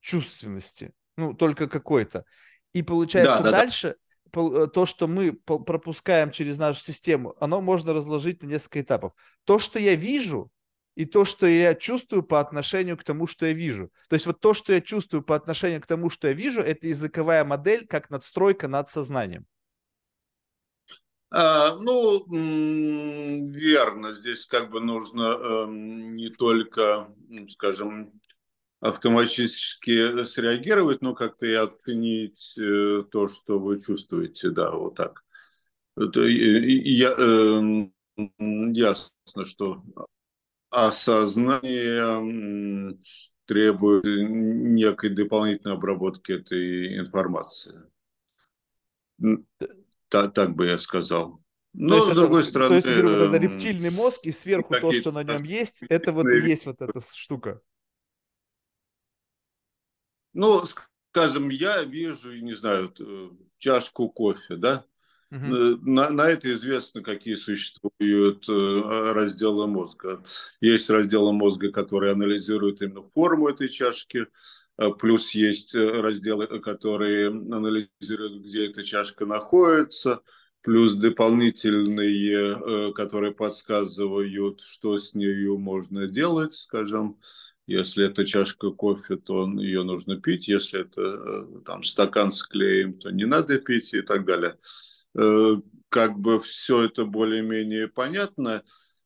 чувственности, ну, только какой-то. И получается да, да, дальше да. то, что мы пропускаем через нашу систему, оно можно разложить на несколько этапов. То, что я вижу, и то, что я чувствую по отношению к тому, что я вижу. То есть вот то, что я чувствую по отношению к тому, что я вижу, это языковая модель как надстройка над сознанием. А, ну, верно. Здесь как бы нужно э, не только, скажем, автоматически среагировать, но как-то и оценить э, то, что вы чувствуете, да, вот так. Это, я, э, ясно, что осознание требует некой дополнительной обработки этой информации. Так, так бы я сказал. Но, то с другой это, стороны... То есть, грубо говоря, рептильный мозг и сверху то, что на нем есть, это вот и есть вот эта штука. Ну, скажем, я вижу, не знаю, э, чашку кофе, да, Угу. На, на это известно, какие существуют э, разделы мозга. Есть разделы мозга, которые анализируют именно форму этой чашки, э, плюс есть разделы, которые анализируют, где эта чашка находится, плюс дополнительные, которые подсказывают, что с нею можно делать, скажем, если это чашка кофе, то ее нужно пить. Если это там стакан с клеем, то не надо пить и так далее. Э, как бы все это более-менее понятно.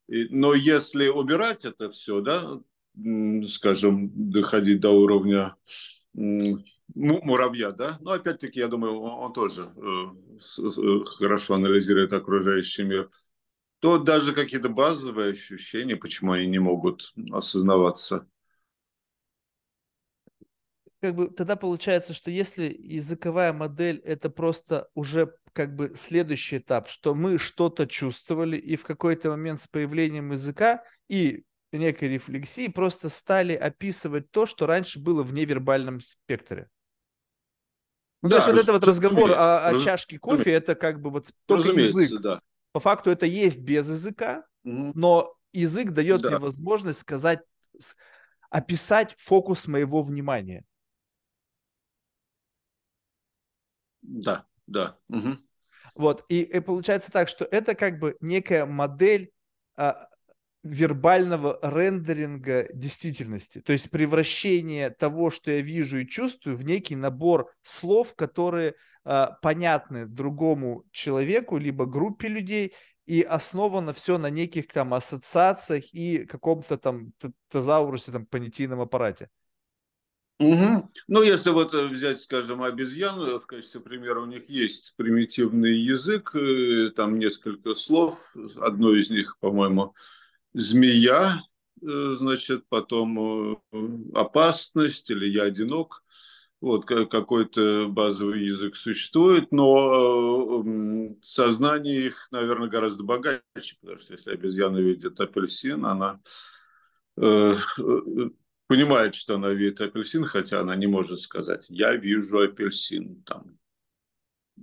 Но если убирать это все, да, скажем, доходить до уровня муравья, да, но опять-таки, я думаю, он тоже э, хорошо анализирует окружающий мир, то даже какие-то базовые ощущения, почему они не могут осознаваться. Как бы тогда получается, что если языковая модель это просто уже как бы следующий этап, что мы что-то чувствовали, и в какой-то момент с появлением языка и некой рефлексии просто стали описывать то, что раньше было в невербальном спектре. Ну, да, то есть вот этот вот разговор о, о чашке кофе, это как бы вот только язык. Да. По факту это есть без языка, угу. но язык дает да. мне возможность сказать, описать фокус моего внимания. Да, да. Угу. Вот, и, и получается так, что это как бы некая модель а, вербального рендеринга действительности, то есть превращение того, что я вижу и чувствую, в некий набор слов, которые э, понятны другому человеку, либо группе людей, и основано все на неких там ассоциациях и каком-то там тезаурусе, там понятийном аппарате. Угу. Ну, если вот э, взять, скажем, обезьян, э, в качестве примера у них есть примитивный язык, э, там несколько слов, одно из них, по-моему, змея, значит, потом опасность или я одинок. Вот какой-то базовый язык существует, но сознание их, наверное, гораздо богаче, потому что если обезьяна видит апельсин, она понимает, что она видит апельсин, хотя она не может сказать, я вижу апельсин, там,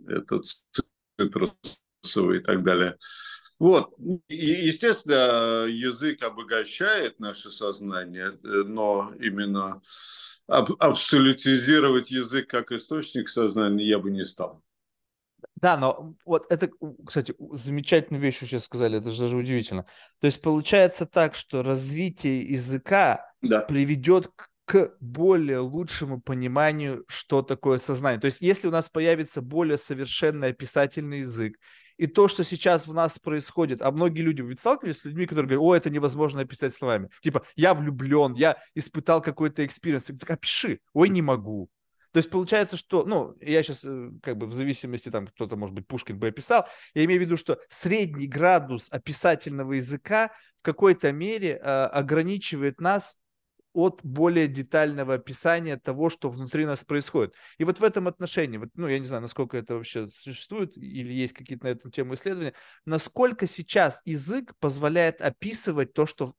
этот цитрусовый и так далее. Вот, и, естественно, язык обогащает наше сознание, но именно аб- абсолютизировать язык как источник сознания я бы не стал. Да, но вот это, кстати, замечательную вещь вы сейчас сказали, это же даже удивительно. То есть получается так, что развитие языка да. приведет к более лучшему пониманию, что такое сознание. То есть если у нас появится более совершенный описательный язык, и то, что сейчас в нас происходит, а многие люди, ведь сталкивались с людьми, которые говорят, о, это невозможно описать словами. Типа, я влюблен, я испытал какой-то experience. Так опиши. Ой, не могу. То есть получается, что, ну, я сейчас э, как бы в зависимости, там кто-то, может быть, Пушкин бы описал, я имею в виду, что средний градус описательного языка в какой-то мере э, ограничивает нас от более детального описания того, что внутри нас происходит. И вот в этом отношении, вот, ну, я не знаю, насколько это вообще существует или есть какие-то на эту тему исследования, насколько сейчас язык позволяет описывать то, что,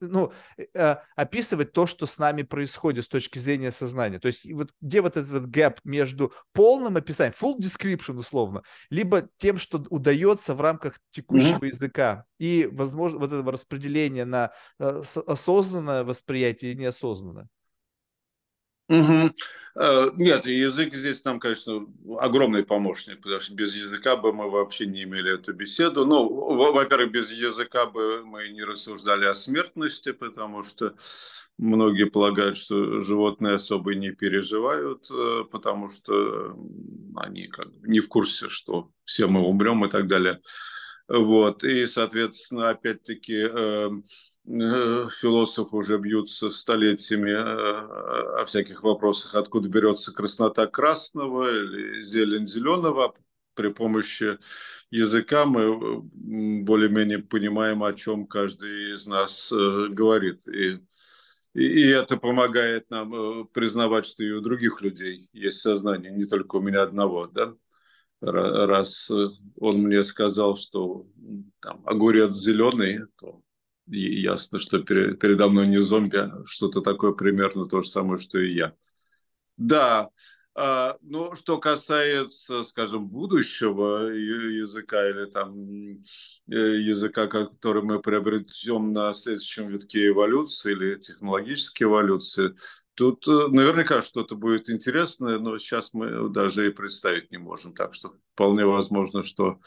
ну, э, э, описывать то, что с нами происходит с точки зрения сознания. То есть вот где вот этот вот гэп между полным описанием, full description условно, либо тем, что удается в рамках текущего mm-hmm. языка и, возможно, вот этого распределения на э, осознанное восприятие и неосознанно. Угу. Нет, язык здесь нам, конечно, огромный помощник, потому что без языка бы мы вообще не имели эту беседу. Ну, во-первых, без языка бы мы не рассуждали о смертности, потому что многие полагают, что животные особо не переживают, э, потому что они как бы не в курсе, что все мы умрем и так далее. Вот. И, соответственно, опять-таки, эм, э, философы уже бьются столетиями э, о всяких вопросах, откуда берется краснота красного или зелень зеленого. При помощи языка мы более-менее понимаем, о чем каждый из нас э, говорит. И, и, и это помогает нам признавать, что и у других людей есть сознание, не только у меня одного. Да? Раз э, он мне сказал, что там, огурец зеленый, то ясно, что передо мной не зомби, а что-то такое примерно то же самое, что и я. Да, а, но что касается, скажем, будущего языка или там э, языка, который мы приобретем на следующем витке эволюции или технологической эволюции, Тут э, наверняка что-то будет интересное, но сейчас мы даже и представить не можем. Так что вполне возможно, что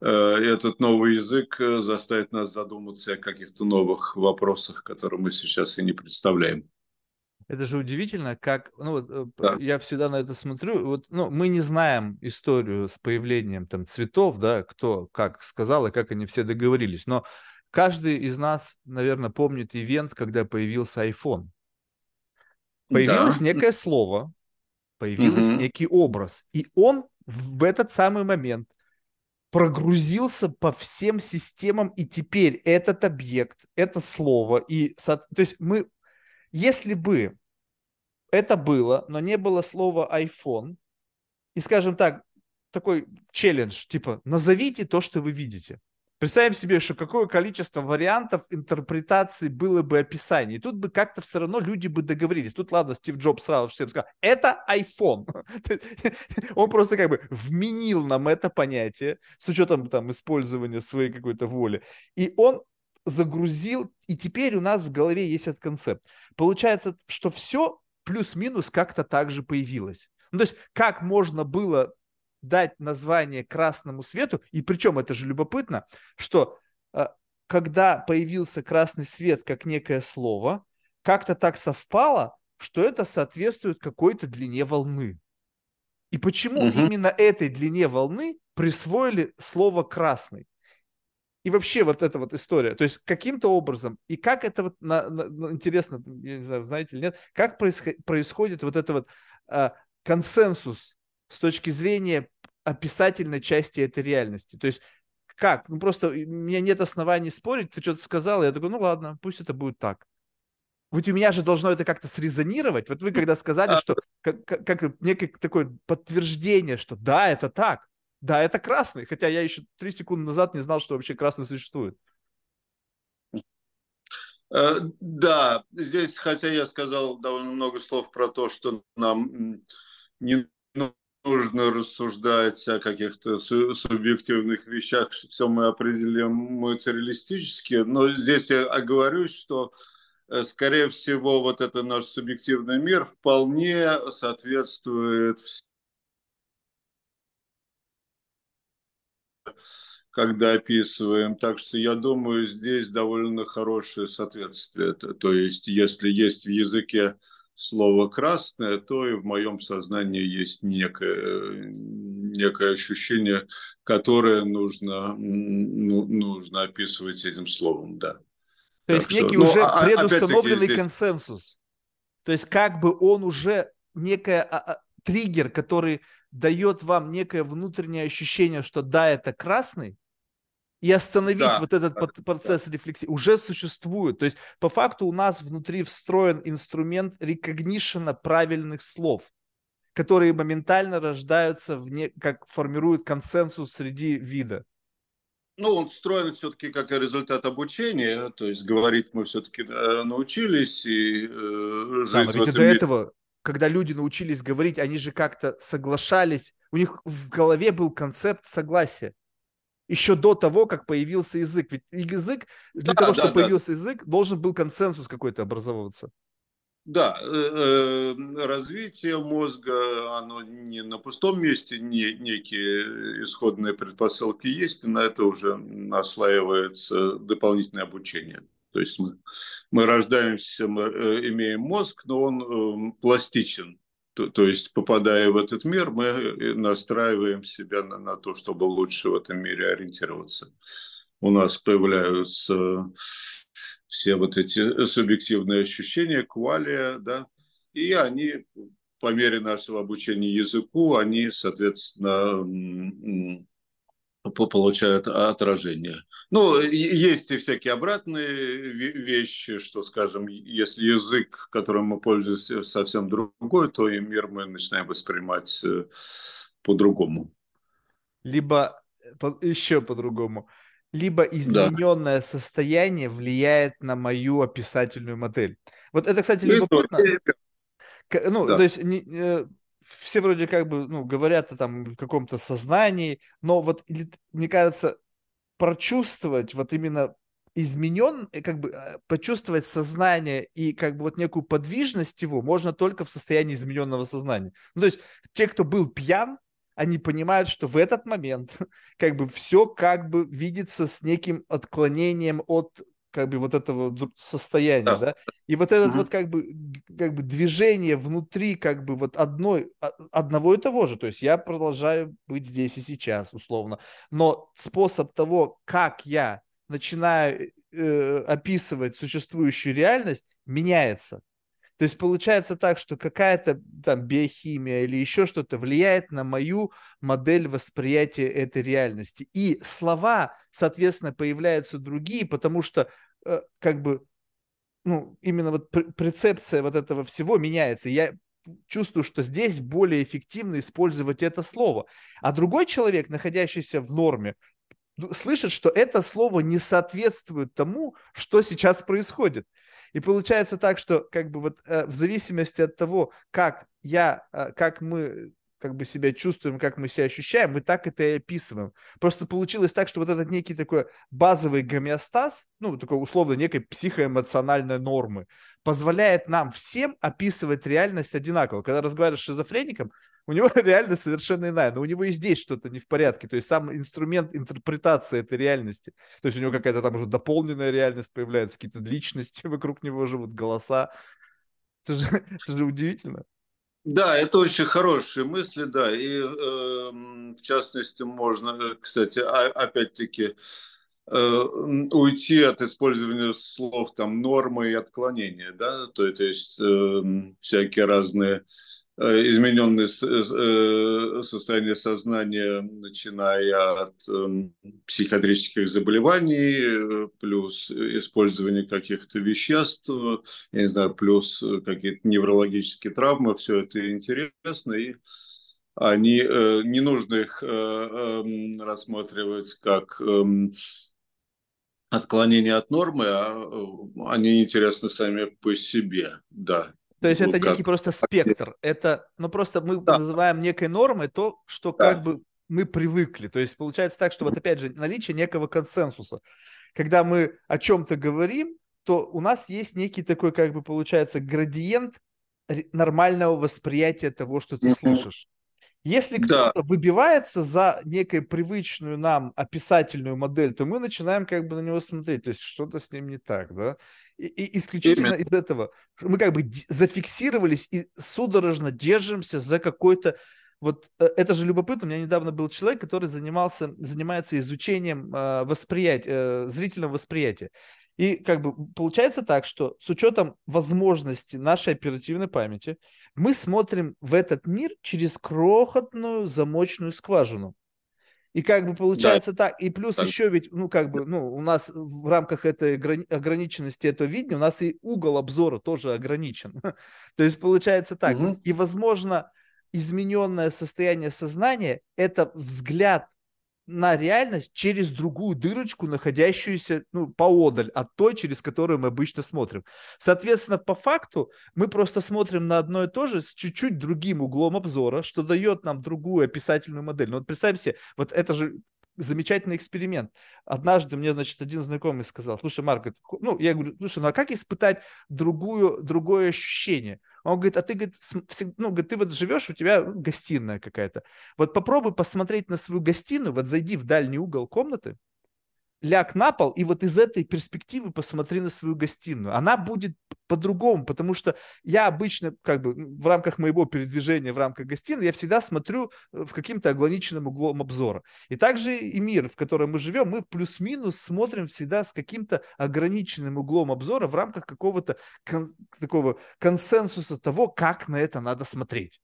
э, этот новый язык э, заставит нас задуматься о каких-то новых вопросах, которые мы сейчас и не представляем. Это же удивительно, как, ну вот да. я всегда на это смотрю, вот, ну мы не знаем историю с появлением там цветов, да, кто как сказал и как они все договорились, но каждый из нас, наверное, помнит ивент, когда появился iPhone. Появилось да. некое слово, появился угу. некий образ, и он в этот самый момент прогрузился по всем системам, и теперь этот объект, это слово, и то есть мы, если бы это было, но не было слова iPhone, и, скажем так, такой челлендж, типа, назовите то, что вы видите. Представим себе, что какое количество вариантов интерпретации было бы описаний. И тут бы как-то все равно люди бы договорились. Тут, ладно, Стив Джобс сразу всем сказал, это iPhone. <laughs> Он просто как бы вменил нам это понятие с учетом там использования своей какой-то воли. И он загрузил, и теперь у нас в голове есть этот концепт. Получается, что все плюс-минус как-то так же появилось. Ну, то есть, как можно было дать название красному свету, и причем это же любопытно, что э, когда появился красный свет как некое слово, как-то так совпало, что это соответствует какой-то длине волны. И почему угу. именно этой длине волны присвоили слово красный? И вообще вот эта вот история, то есть каким-то образом, и как это вот, на, на, интересно, я не знаю, знаете или нет, как происход, происходит вот это вот а, консенсус с точки зрения описательной части этой реальности. То есть как? Ну просто у меня нет оснований спорить, ты что-то сказал, я такой, ну ладно, пусть это будет так. Вот у меня же должно это как-то срезонировать. Вот вы когда сказали, что как, как, как некое такое подтверждение, что да, это так, да, это красный, хотя я еще три секунды назад не знал, что вообще красный существует. Э, да, здесь, хотя я сказал довольно много слов про то, что нам не нужно рассуждать о каких-то субъективных вещах, что все мы определим материалистически, но здесь я оговорюсь, что э, скорее всего, вот это наш субъективный мир вполне соответствует когда описываем. Так что я думаю, здесь довольно хорошее соответствие. То есть, если есть в языке слово «красное», то и в моем сознании есть некое, некое ощущение, которое нужно, ну, нужно описывать этим словом, да. То так есть что, некий ну, уже а, предустановленный здесь... консенсус. То есть как бы он уже некая а, а, триггер, который дает вам некое внутреннее ощущение, что да, это красный, и остановить да, вот этот да, процесс да. рефлексии уже существует. То есть по факту у нас внутри встроен инструмент рекогнишена правильных слов, которые моментально рождаются, в не, как формируют консенсус среди вида. Ну, он встроен все-таки как результат обучения, то есть говорить мы все-таки э, научились и э, жить да, в этом до мире. этого, когда люди научились говорить, они же как-то соглашались, у них в голове был концепт согласия еще до того, как появился язык. Ведь язык, для да, того, да, чтобы да. появился язык, должен был консенсус какой-то образовываться. Да, э, э, развитие мозга, оно не на пустом месте, не, некие исходные предпосылки есть, и на это уже наслаивается дополнительное обучение. То есть мы, мы рождаемся, мы э, имеем мозг, но он пластичен. То, то есть, попадая в этот мир, мы э, настраиваем себя на, на то, чтобы лучше в этом мире ориентироваться. У нас появляются все вот эти субъективные ощущения, квалия, да, и они по мере нашего обучения языку, они, соответственно, получают отражение. Ну, есть и всякие обратные вещи, что, скажем, если язык, которым мы пользуемся, совсем другой, то и мир мы начинаем воспринимать э, по-другому. Либо еще по-другому. Либо измененное да. состояние влияет на мою описательную модель. Вот это, кстати, ну любопытно. Ну, да. то есть э, все вроде как бы, ну, говорят о там каком-то сознании, но вот, мне кажется, прочувствовать вот именно изменен, э, как бы э, почувствовать сознание и как бы вот некую подвижность его можно только в состоянии измененного сознания. Ну, то есть те, кто был пьян, они понимают, что в этот момент <laughs> как бы все как бы видится с неким отклонением от как бы вот этого состояния, да, да? и вот это угу. вот как бы как бы движение внутри как бы вот одной а, одного и того же, то есть я продолжаю быть здесь и сейчас условно, но способ того, как я начинаю э, описывать существующую реальность, меняется. То есть получается так, что какая-то там биохимия или еще что-то влияет на мою модель восприятия этой реальности. И слова, соответственно, появляются другие, потому что Э, как бы, ну, именно вот прецепция вот этого всего меняется. Я чувствую, что здесь более эффективно использовать это слово. А другой человек, находящийся в норме, слышит, что это слово не соответствует тому, что сейчас происходит. И получается так, что как бы вот э, в зависимости от того, как я, э, как мы как бы себя чувствуем, как мы себя ощущаем, мы так это и описываем. Просто получилось так, что вот этот некий такой базовый гомеостаз, ну, такой условно некой психоэмоциональной нормы, позволяет нам всем описывать реальность одинаково. Когда разговариваешь с шизофреником, у него <laughs> реально совершенно иная, но у него и здесь что-то не в порядке, то есть сам инструмент интерпретации этой реальности, то есть у него какая-то там уже дополненная реальность появляется, какие-то личности <laughs> вокруг него живут, голоса, это же, это же удивительно. Да, это очень хорошие мысли, да, и э, в частности можно, кстати, опять-таки, э, уйти от использования слов там нормы и отклонения, да, то, то есть э, всякие разные измененное э, состояние сознания, начиная от эм, психиатрических заболеваний, э, плюс использование каких-то веществ, я не знаю, плюс какие-то неврологические травмы, все это интересно, и они, не нужно их эм, рассматривать как эм, отклонение от нормы, а они интересны сами по себе, да. То есть вот это как... некий просто спектр. Это, ну просто мы да. называем некой нормой то, что да. как бы мы привыкли. То есть получается так, что вот опять же наличие некого консенсуса. Когда мы о чем-то говорим, то у нас есть некий такой, как бы получается, градиент нормального восприятия того, что ты слышишь. Если кто-то да. выбивается за некую привычную нам описательную модель, то мы начинаем как бы на него смотреть, то есть что-то с ним не так, да? И, и исключительно Именно. из этого мы как бы зафиксировались и судорожно держимся за какой-то вот э, это же любопытно. У меня недавно был человек, который занимался, занимается изучением э, восприятия, э, зрительного восприятия. И как бы получается так, что с учетом возможности нашей оперативной памяти, мы смотрим в этот мир через крохотную замочную скважину. И как бы получается да. так, и плюс так. еще ведь, ну как бы, ну у нас в рамках этой ограниченности этого видения, у нас и угол обзора тоже ограничен. <laughs> То есть получается так, угу. и возможно измененное состояние сознания – это взгляд на реальность через другую дырочку, находящуюся ну, поодаль от той, через которую мы обычно смотрим. Соответственно, по факту мы просто смотрим на одно и то же с чуть-чуть другим углом обзора, что дает нам другую описательную модель. Ну вот представьте себе, вот это же замечательный эксперимент. Однажды мне, значит, один знакомый сказал, слушай, Марк, ну, я говорю, слушай, ну а как испытать другую, другое ощущение? Он говорит, а ты, говорит, ну, говорит, ты вот живешь, у тебя гостиная какая-то. Вот попробуй посмотреть на свою гостиную, вот зайди в дальний угол комнаты, ляг на пол и вот из этой перспективы посмотри на свою гостиную. Она будет по-другому, потому что я обычно как бы в рамках моего передвижения в рамках гостиной я всегда смотрю э, в каким-то ограниченным углом обзора. И также и мир, в котором мы живем, мы плюс-минус смотрим всегда с каким-то ограниченным углом обзора в рамках какого-то кон- такого консенсуса того, как на это надо смотреть.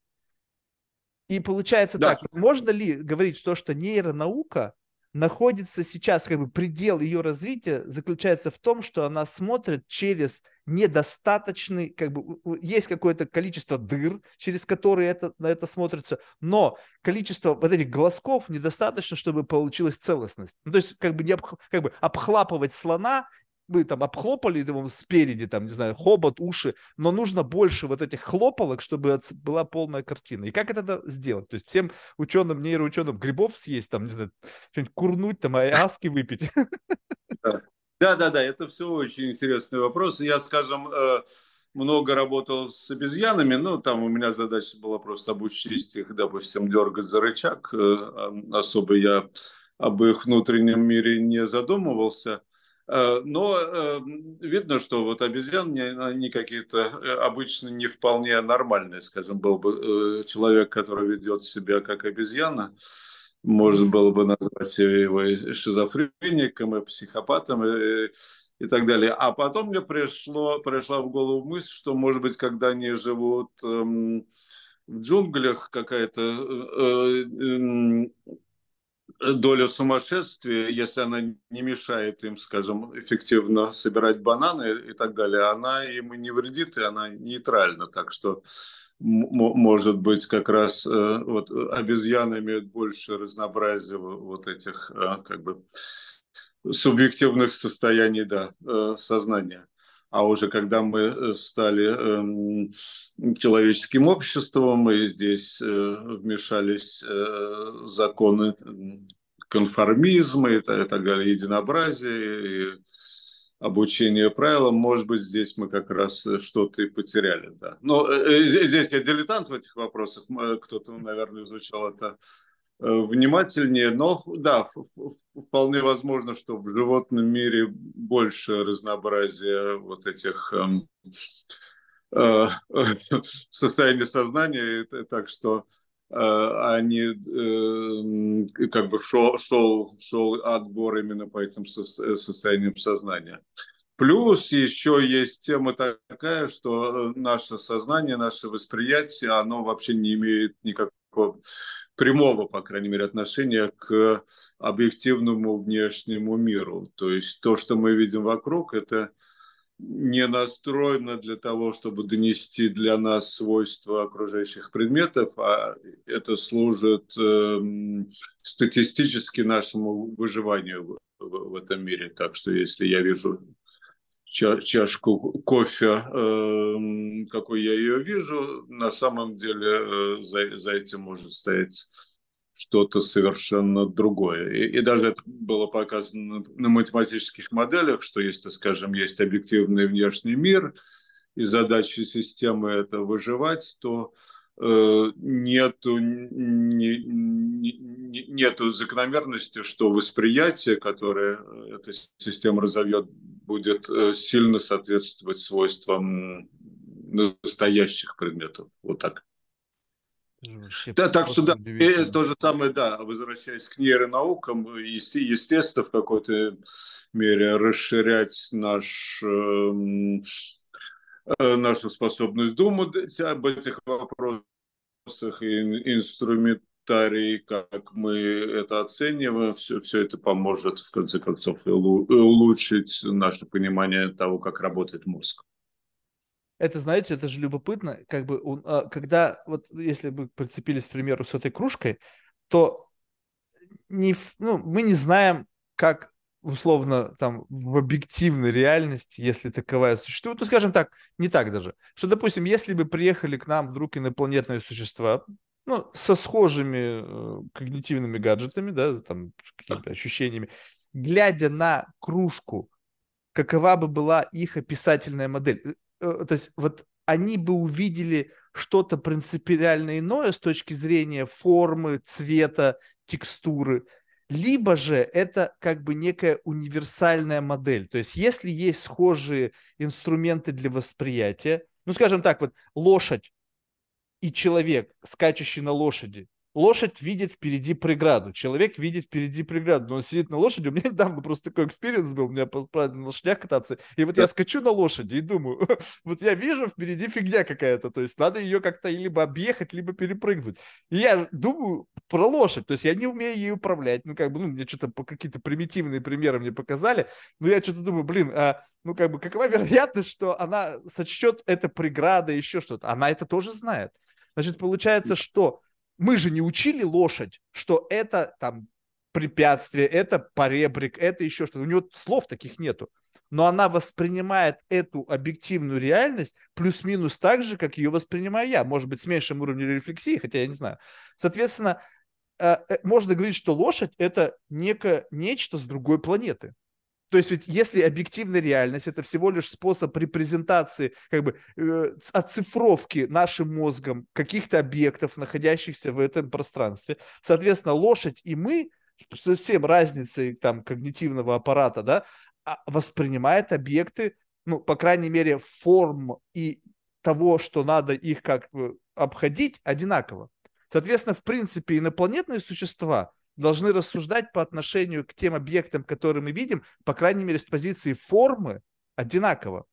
И получается да. так, можно ли говорить то, что нейронаука находится сейчас, как бы предел ее развития заключается в том, что она смотрит через недостаточный, как бы есть какое-то количество дыр, через которые это, на это смотрится, но количество вот этих глазков недостаточно, чтобы получилась целостность. Ну, то есть как бы, не об, как бы обхлапывать слона мы там обхлопали его спереди, там, не знаю, хобот, уши, но нужно больше вот этих хлопалок, чтобы была полная картина. И как это сделать? То есть всем ученым, нейроученым грибов съесть, там, не знаю, что-нибудь курнуть, там, ayahuasca выпить. <laughs> Да, да, да, это все очень интересный вопрос. Я, скажем, э, много работал с обезьянами, ну, там у меня задача была просто обучить их, допустим, дергать за рычаг. Э, особо я об их внутреннем мире не задумывался. Э, но э, видно, что вот обезьяны, они какие-то э, обычно не вполне нормальные, скажем, был бы человек, который ведет себя как обезьяна, можно было бы назвать его и шизофреником, и психопатом, и, и так далее. А потом мне пришло, пришла в голову мысль, что, может быть, когда они живут эм, в джунглях, какая-то э, э, доля сумасшествия, если она не мешает им, скажем, эффективно собирать бананы и так далее, она им и не вредит, и она нейтральна. Так что, может быть, как раз э, вот, обезьяны имеют больше разнообразия вот этих э, как бы субъективных состояний да, э, сознания. А уже когда мы э, стали эм, человеческим обществом, и здесь э, вмешались э, законы конформизма и так далее, единообразие, и обучение правилам, может быть, здесь мы как раз что-то и потеряли. Да. Но здесь я дилетант в этих вопросах, кто-то, наверное, изучал это внимательнее, но да, вполне возможно, что в животном мире больше разнообразия вот этих эм, э, <laughs> состояний сознания, так что э, они э, как бы шел, шел, шел отбор именно по этим состояниям сознания. Плюс еще есть тема такая, что наше сознание, наше восприятие, оно вообще не имеет никакого прямого, по крайней мере, отношения к объективному внешнему миру. То есть то, что мы видим вокруг, это не настроено для того, чтобы донести для нас свойства окружающих предметов, а это служит э, статистически нашему выживанию в, в, этом мире. Так что если я вижу чашку кофе, эм, какой я ее вижу, на самом деле э, за, за этим может стоять что-то совершенно другое. И, и даже это было показано на математических моделях, что если, скажем, есть объективный внешний мир, и задача системы это выживать, то э, нету, не, не, нету закономерности, что восприятие, которое эта система разовьет, будет э, сильно соответствовать свойствам настоящих предметов. Вот так. Вообще да, так что да, и то же самое, да, возвращаясь к нейронаукам, естественно, в какой-то мере расширять наш, э, нашу способность думать об этих вопросах и инструмент комментарий, как мы это оцениваем, все, все это поможет, в конце концов, улучшить наше понимание того, как работает мозг. Это, знаете, это же любопытно, как бы, а, когда, вот если бы прицепились, к примеру, с этой кружкой, то не, ну, мы не знаем, как условно там в объективной реальности, если таковая существует, ну, скажем так, не так даже, что, допустим, если бы приехали к нам вдруг инопланетные существа, ну, со схожими э, когнитивными гаджетами, да, там, какими-то ощущениями, глядя на кружку, какова бы была их описательная модель. Э, э, то есть вот они бы увидели что-то принципиально иное с точки зрения формы, цвета, текстуры, либо же это как бы некая универсальная модель. То есть если есть схожие инструменты для восприятия, ну, скажем так, вот лошадь и человек, скачущий на лошади, лошадь видит впереди преграду, человек видит впереди преграду, но он сидит на лошади, у меня недавно просто такой experience был, у меня на лошадях кататься, и вот я скачу на лошади и думаю, <laughs> вот я вижу впереди фигня какая-то, то есть надо ее как-то либо объехать, либо перепрыгнуть. И я думаю про лошадь, то есть я не умею ей управлять, ну как бы, ну мне что-то по какие-то примитивные примеры мне показали, но я что-то думаю, блин, а ну, как бы, какова <laughs> вероятность, что она сочтет это преграда, еще что-то? Она это тоже знает. Значит, получается, что мы же не учили лошадь, что это там препятствие, это поребрик, это еще что-то. У нее слов таких нету. Но она воспринимает эту объективную реальность плюс-минус так же, как ее воспринимаю я. Может быть, с меньшим уровнем рефлексии, хотя я не знаю. Соответственно, э, э, можно говорить, что лошадь – это некое, нечто с другой планеты. То есть ведь если объективная реальность это всего лишь способ репрезентации, как бы э, оцифровки нашим мозгом каких-то объектов, находящихся в этом пространстве, соответственно, лошадь и мы со всем разницей там когнитивного аппарата, да, а, воспринимает объекты, ну, по крайней мере, форм и того, что надо их как бы обходить, одинаково. Соответственно, в принципе, инопланетные существа – должны рассуждать по отношению к тем объектам, которые мы видим, по крайней мере, с позиции формы одинаково.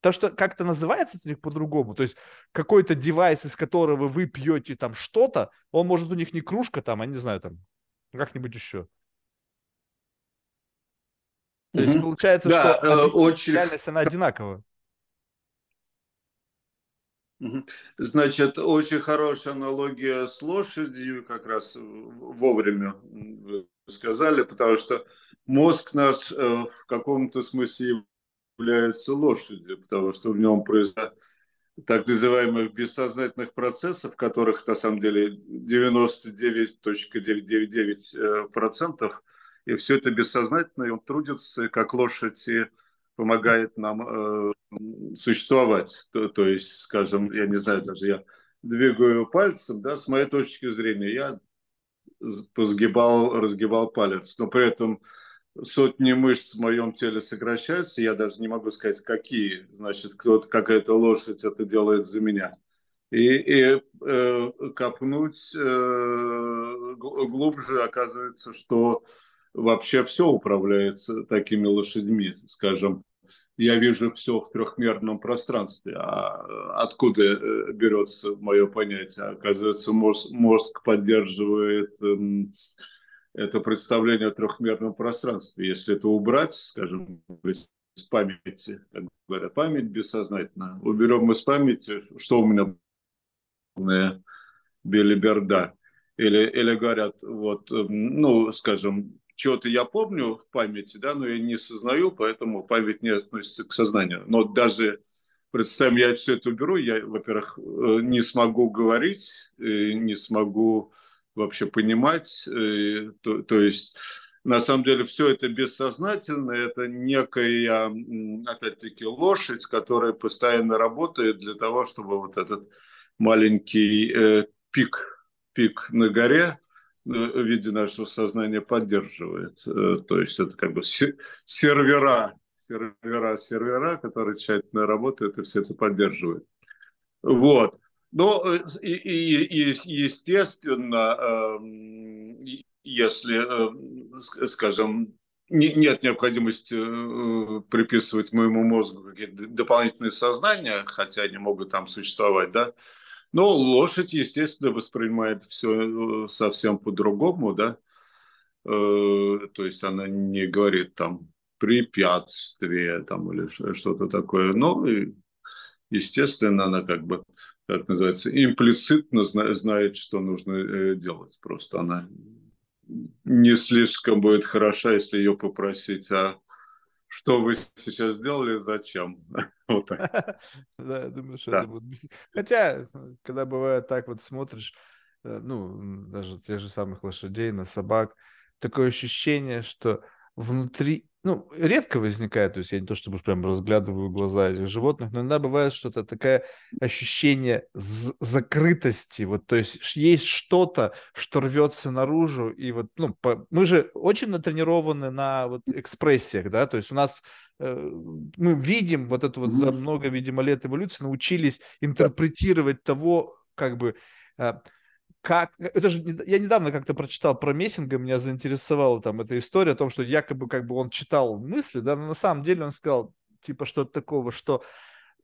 То, что как-то называется у них по-другому, то есть какой-то девайс, из которого вы пьете там что-то, он может у них не кружка там, а не знаю, там как-нибудь еще. То есть получается, да, что э, очень... реальность, она одинакова. Значит, очень хорошая аналогия с лошадью, как раз вовремя сказали, потому что мозг наш э, в каком-то смысле является лошадью, потому что в нем происходит так называемых бессознательных процессов, которых на самом деле 99.999%, и все это бессознательно, и он трудится как лошадь и помогает нам э, существовать. То, то есть, скажем, я не знаю, даже я двигаю пальцем, да, с моей точки зрения, я позгибал, разгибал палец, но при этом сотни мышц в моем теле сокращаются, я даже не могу сказать, какие, значит, кто-то, какая-то лошадь это делает за меня. И, и э, копнуть э, глубже оказывается, что вообще все управляется такими лошадьми, скажем, я вижу все в трехмерном пространстве. А откуда э, берется мое понятие? Оказывается, мозг, мозг поддерживает эм, это представление о трехмерном пространстве. Если это убрать, скажем, из памяти, как говорят, память бессознательно, уберем из памяти, что у меня Белиберда. Или, или говорят, вот, эм, ну, скажем, чего-то я помню в памяти, да, но я не сознаю, поэтому память не относится к сознанию. Но даже, представим, я все это уберу, я, во-первых, э, не смогу говорить, не смогу вообще понимать, э, то, то есть на самом деле все это бессознательно, это некая, опять-таки, лошадь, которая постоянно работает для того, чтобы вот этот маленький э, пик, пик на горе в виде нашего сознания поддерживает. Э, то есть это как бы сервера, сервера, сервера, которые тщательно работают и все это поддерживают. Вот. Э, и, и, и естественно, эм, если, э, скажем, нет необходимости приписывать моему мозгу какие-то дополнительные сознания, хотя они могут там существовать, да, но лошадь, естественно, воспринимает все э, совсем по-другому, да. Э, то есть она не говорит там препятствие там или что-то такое. Но, естественно, она как бы, как называется, имплицитно знает, что нужно э, делать. Просто она не слишком будет хороша, если ее попросить, а что вы сейчас сделали, зачем? <laughs> Вот так. <laughs> Да, думаю, что это будет... Хотя, когда бывает так, вот смотришь, э, ну, даже тех же самых лошадей, на собак, такое ощущение, что внутри, ну, редко возникает, то есть я не то чтобы прям разглядываю глаза этих животных, но иногда бывает что-то такое ощущение закрытости, вот, то есть есть что-то, что рвется наружу, и вот, ну, по, мы же очень натренированы на вот экспрессиях, да, то есть у нас э, мы видим вот это вот за много, видимо, лет эволюции научились интерпретировать того, как бы, э, как... Это же... Я недавно как-то прочитал про Мессинга, меня заинтересовала там эта история о том, что якобы как бы он читал мысли, да, но на самом деле он сказал типа что-то такого, что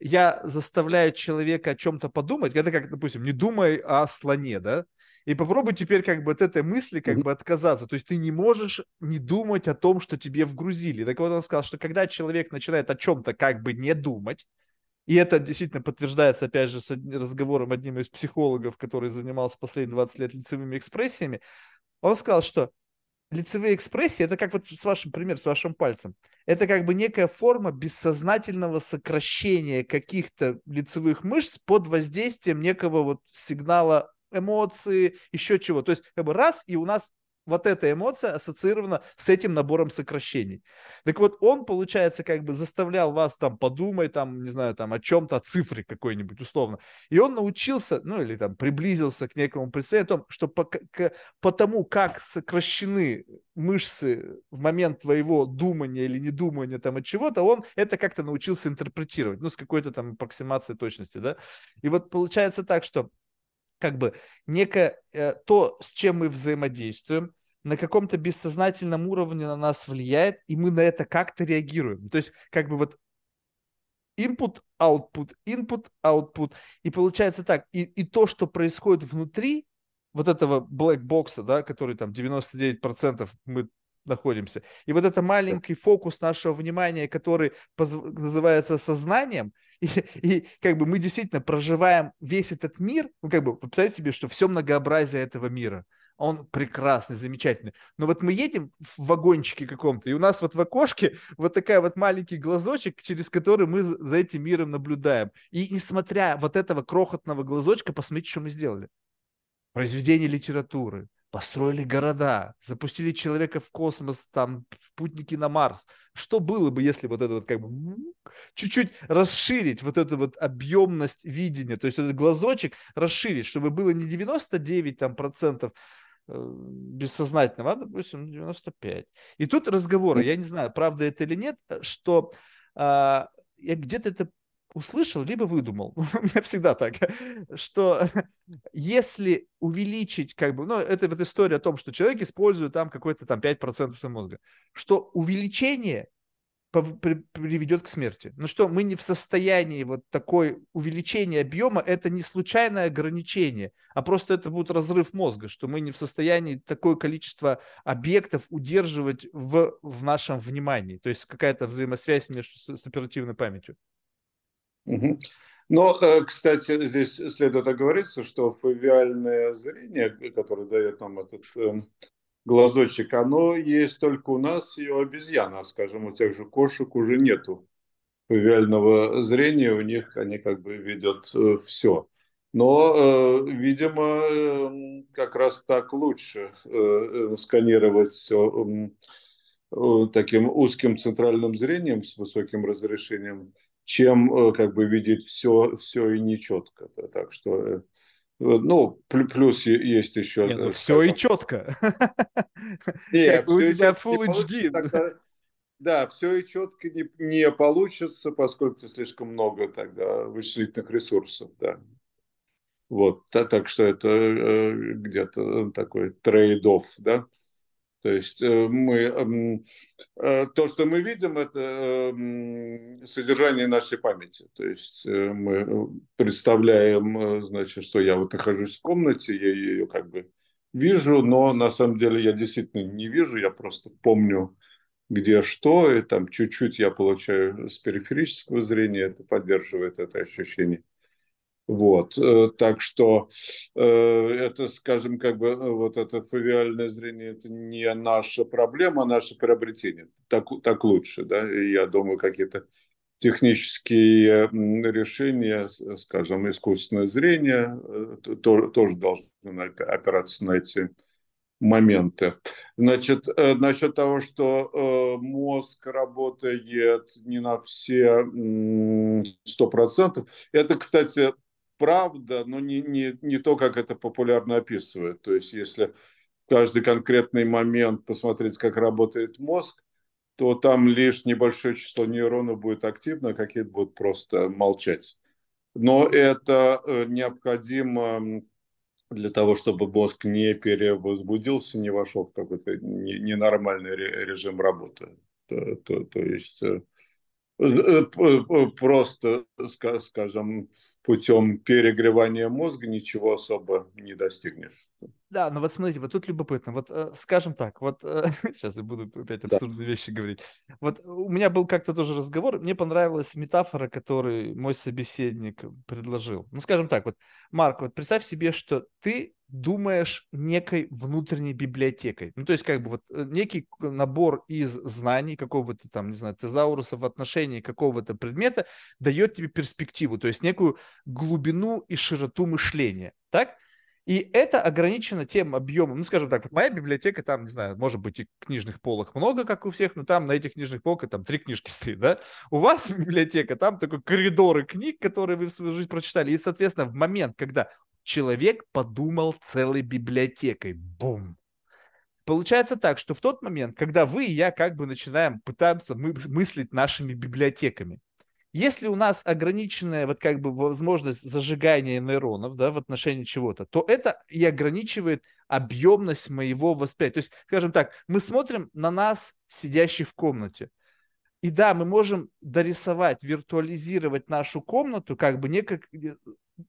я заставляю человека о чем-то подумать, это как, допустим, не думай о слоне, да, и попробуй теперь как бы от этой мысли как бы отказаться. То есть ты не можешь не думать о том, что тебе вгрузили. Так вот он сказал, что когда человек начинает о чем-то как бы не думать, и это действительно подтверждается, опять же, с разговором одним из психологов, который занимался последние 20 лет лицевыми экспрессиями. Он сказал, что лицевые экспрессии, это как вот с вашим примером, с вашим пальцем, это как бы некая форма бессознательного сокращения каких-то лицевых мышц под воздействием некого вот сигнала эмоции, еще чего. То есть как бы раз, и у нас вот эта эмоция ассоциирована с этим набором сокращений. Так вот, он, получается, как бы заставлял вас там подумать, там, не знаю, там о чем-то, о цифре какой-нибудь условно. И он научился, ну или там приблизился к некому представлению о том, что по, к, по тому, как сокращены мышцы в момент твоего думания или недумания там от чего-то, он это как-то научился интерпретировать, ну, с какой-то там аппроксимацией точности, да. И вот получается так, что как бы некое э, то, с чем мы взаимодействуем, на каком-то бессознательном уровне на нас влияет, и мы на это как-то реагируем. То есть как бы вот input, output, input, output. И получается так, и, и то, что происходит внутри вот этого black бокса, да, который там 99% мы находимся, и вот это маленький фокус нашего внимания, который называется сознанием, и, <laughs> и как бы мы действительно проживаем весь этот мир, ну как бы представьте себе, что все многообразие этого мира, Он прекрасный, замечательный. Но вот мы едем в вагончике каком-то, и у нас вот в окошке <laughs> вот такая вот маленький глазочек, через который мы за этим миром наблюдаем. И несмотря вот этого крохотного глазочка, посмотрите, что мы сделали. Произведение литературы, построили города, запустили человека в космос, там, спутники на Марс. Что было бы, если вот это вот как бы чуть-чуть расширить вот эту вот объемность видения, то есть этот глазочек расширить, чтобы было не 99 там процентов э, бессознательного, а, допустим, 95. И тут разговоры, я не знаю, правда это или нет, что а, я где-то это услышал, либо выдумал. <laughs> Меня всегда так, что <laughs> если увеличить, как бы, ну, это вот история о том, что человек использует там какой-то там 5% своего мозга, что увеличение приведет к смерти. Ну что, мы не в состоянии вот такое увеличение объема, это не случайное ограничение, а просто это будет разрыв мозга, что мы не в состоянии такое количество объектов удерживать в, в нашем внимании. То есть какая-то взаимосвязь между с, с оперативной памятью. Угу. Но, э, кстати, здесь следует оговориться, что фавиальное зрение, которое дает нам этот эм, глазочек, оно есть только у нас и у обезьян, а, скажем, у тех же кошек уже нету фавиального зрения, у них они как бы видят э, все. Но, э, видимо, эм, как раз так лучше сканировать все таким узким центральным зрением с высоким разрешением, чем э, как бы видеть все, все и нечетко. Да, так что, э, ну, плюс есть еще... Не, ну, все и четко. <laughs> Нет, у тебя Full HD. Да, все и четко не, не получится, поскольку слишком много тогда вычислительных ресурсов, да. Вот, так, так что это э, где-то такой trade-off, да. То есть э, мы, эм, э, то, что мы видим, это эм, содержание нашей памяти. То есть э, мы представляем, значит, что я вот нахожусь в комнате, я ее как бы вижу, но на самом деле я действительно не вижу, я просто помню, где что, и там чуть-чуть я получаю с периферического зрения, это поддерживает это ощущение. Вот, э, так что э, это, скажем, как бы э, вот это фавиальное зрение, это не наша проблема, а наше приобретение. Так, так лучше, да, я думаю, какие-то технические решения, скажем, искусственное зрение тоже должны опираться на эти моменты. Значит, насчет того, что мозг работает не на все сто процентов, это, кстати, правда, но не, не, не то, как это популярно описывают. То есть, если в каждый конкретный момент посмотреть, как работает мозг, то там лишь небольшое число нейронов будет активно, а какие-то будут просто молчать. Но это э, необходимо для того, чтобы мозг не перевозбудился, не вошел в какой-то ненормальный режим работы. То, то, то есть э, просто, скажем, путем перегревания мозга ничего особо не достигнешь. Да, но вот смотрите, вот тут любопытно. Вот, э, скажем так, вот <laughs> сейчас я буду опять абсурдные да. вещи говорить. Вот у меня был как-то тоже разговор, мне понравилась метафора, которую мой собеседник предложил. Ну, скажем так, вот, Марк, вот представь себе, что ты думаешь некой внутренней библиотекой. Ну, то есть, как бы вот э, некий набор из знаний какого-то там, не знаю, тезауруса в отношении какого-то предмета дает тебе перспективу, то есть некую глубину и широту мышления, так? И это ограничено тем объемом, ну, скажем так, вот моя библиотека, там, не знаю, может быть, и книжных полок много, как у всех, но там на этих книжных полках там три книжки стоит, да? У вас <laughs> библиотека, там такой коридоры книг, которые вы в свою жизнь прочитали, и, соответственно, в момент, когда человек подумал целой библиотекой. Бум. Получается так, что в тот момент, когда вы и я как бы начинаем, пытаемся мы, мыслить нашими библиотеками, если у нас ограниченная вот как бы возможность зажигания нейронов да, в отношении чего-то, то это и ограничивает объемность моего восприятия. То есть, скажем так, мы смотрим на нас, сидящих в комнате. И да, мы можем дорисовать, виртуализировать нашу комнату, как бы некак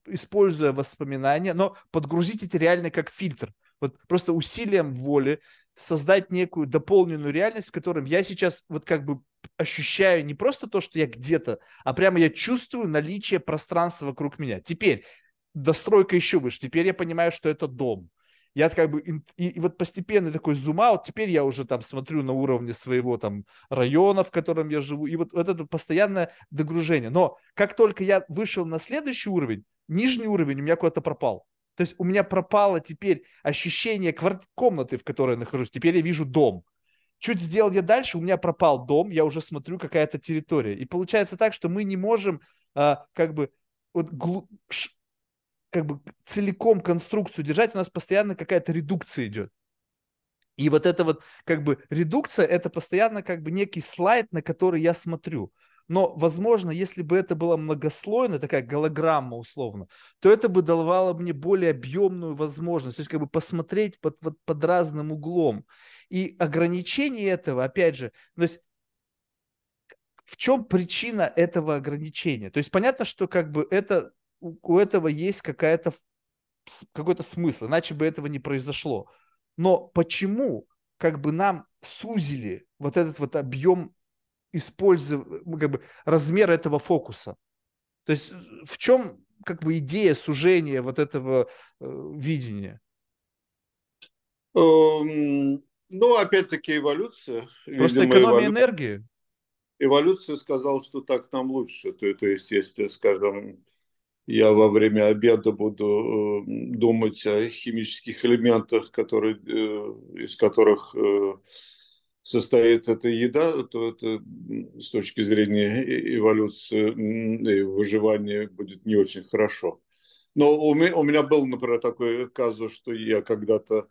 используя воспоминания, но подгрузить это реально как фильтр. Вот просто усилием воли создать некую дополненную реальность, в котором я сейчас вот как бы ощущаю не просто то, что я где-то, а прямо я чувствую наличие пространства вокруг меня. Теперь достройка еще выше. Теперь я понимаю, что это дом. Я как бы, и, и вот постепенно такой зум-аут, теперь я уже там смотрю на уровне своего там района, в котором я живу, и вот, вот это постоянное догружение. Но как только я вышел на следующий уровень, нижний уровень у меня куда-то пропал. То есть у меня пропало теперь ощущение кварти- комнаты, в которой я нахожусь. Теперь я вижу дом. Чуть сделал я дальше, у меня пропал дом, я уже смотрю какая-то территория. И получается так, что мы не можем а, как бы вот глу- как бы целиком конструкцию держать, у нас постоянно какая-то редукция идет. И вот это вот как бы редукция, это постоянно как бы некий слайд, на который я смотрю. Но, возможно, если бы это была многослойная, такая голограмма условно, то это бы давало мне более объемную возможность, то есть как бы посмотреть под, под, под разным углом. И ограничение этого, опять же, то есть в чем причина этого ограничения? То есть понятно, что как бы это у этого есть какая-то какой-то смысл, иначе бы этого не произошло. Но почему как бы нам сузили вот этот вот объем использования, как бы размер этого фокуса? То есть в чем как бы идея сужения вот этого э, видения? Эм, ну, опять-таки эволюция. Просто Видимо, экономия эволю... энергии. Эволюция сказала, что так нам лучше. То, то есть, если, скажем, я во время обеда буду э, думать о химических элементах, которые, э, из которых э, состоит эта еда, то это с точки зрения эволюции и выживания будет не очень хорошо. Но у меня был, например, такой казус, что я когда-то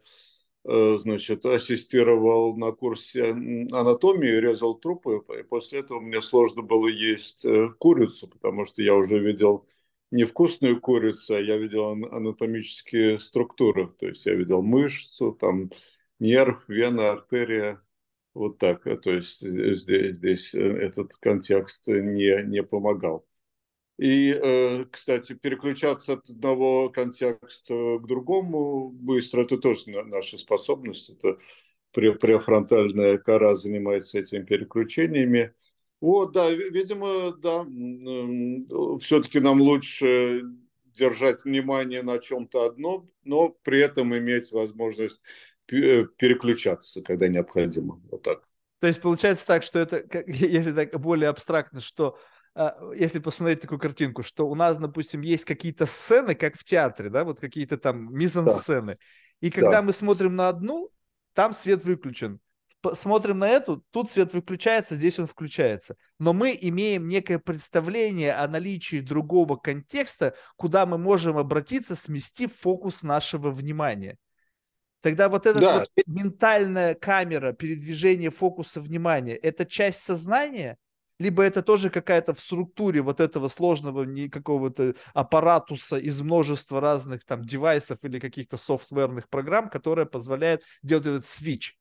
значит, ассистировал на курсе анатомии, резал трупы, и после этого мне сложно было есть курицу, потому что я уже видел невкусную курицу, а я видел анатомические структуры. То есть я видел мышцу, там нерв, вена, артерия. Вот так. То есть здесь, здесь этот контекст не, не помогал. И, э, кстати, переключаться от одного контекста к другому быстро, это тоже наша способность. Это префронтальная кора занимается этими переключениями. Вот, да, видимо, да, все-таки нам лучше держать внимание на чем-то одном, но при этом иметь возможность переключаться, когда необходимо. Вот так. То есть получается так, что это, <laughs> если так более абстрактно, что а, если посмотреть такую картинку, что у нас, допустим, есть какие-то сцены, как в театре, да, вот какие-то там мизансцены, да. и когда да. мы смотрим на одну, там свет выключен, смотрим на эту, тут свет выключается, здесь он включается. Но мы имеем некое представление о наличии другого контекста, куда мы можем обратиться, сместив фокус нашего внимания. Тогда вот эта да. вот ментальная камера передвижения фокуса внимания, это часть сознания, либо это тоже какая-то в структуре вот этого сложного какого-то аппаратуса из множества разных там девайсов или каких-то софтверных программ, которая позволяет делать этот свич.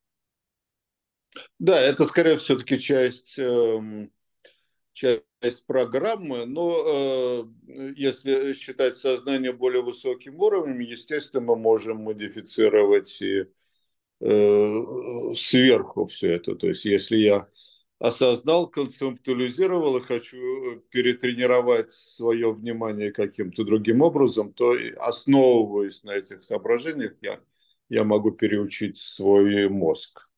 Да, это скорее все-таки часть, эм, часть программы, но э, если считать сознание более высоким уровнем, естественно, мы можем модифицировать и э, сверху все это. То есть если я осознал, концептуализировал и хочу перетренировать свое внимание каким-то другим образом, то основываясь на этих соображениях, я, я могу переучить свой мозг.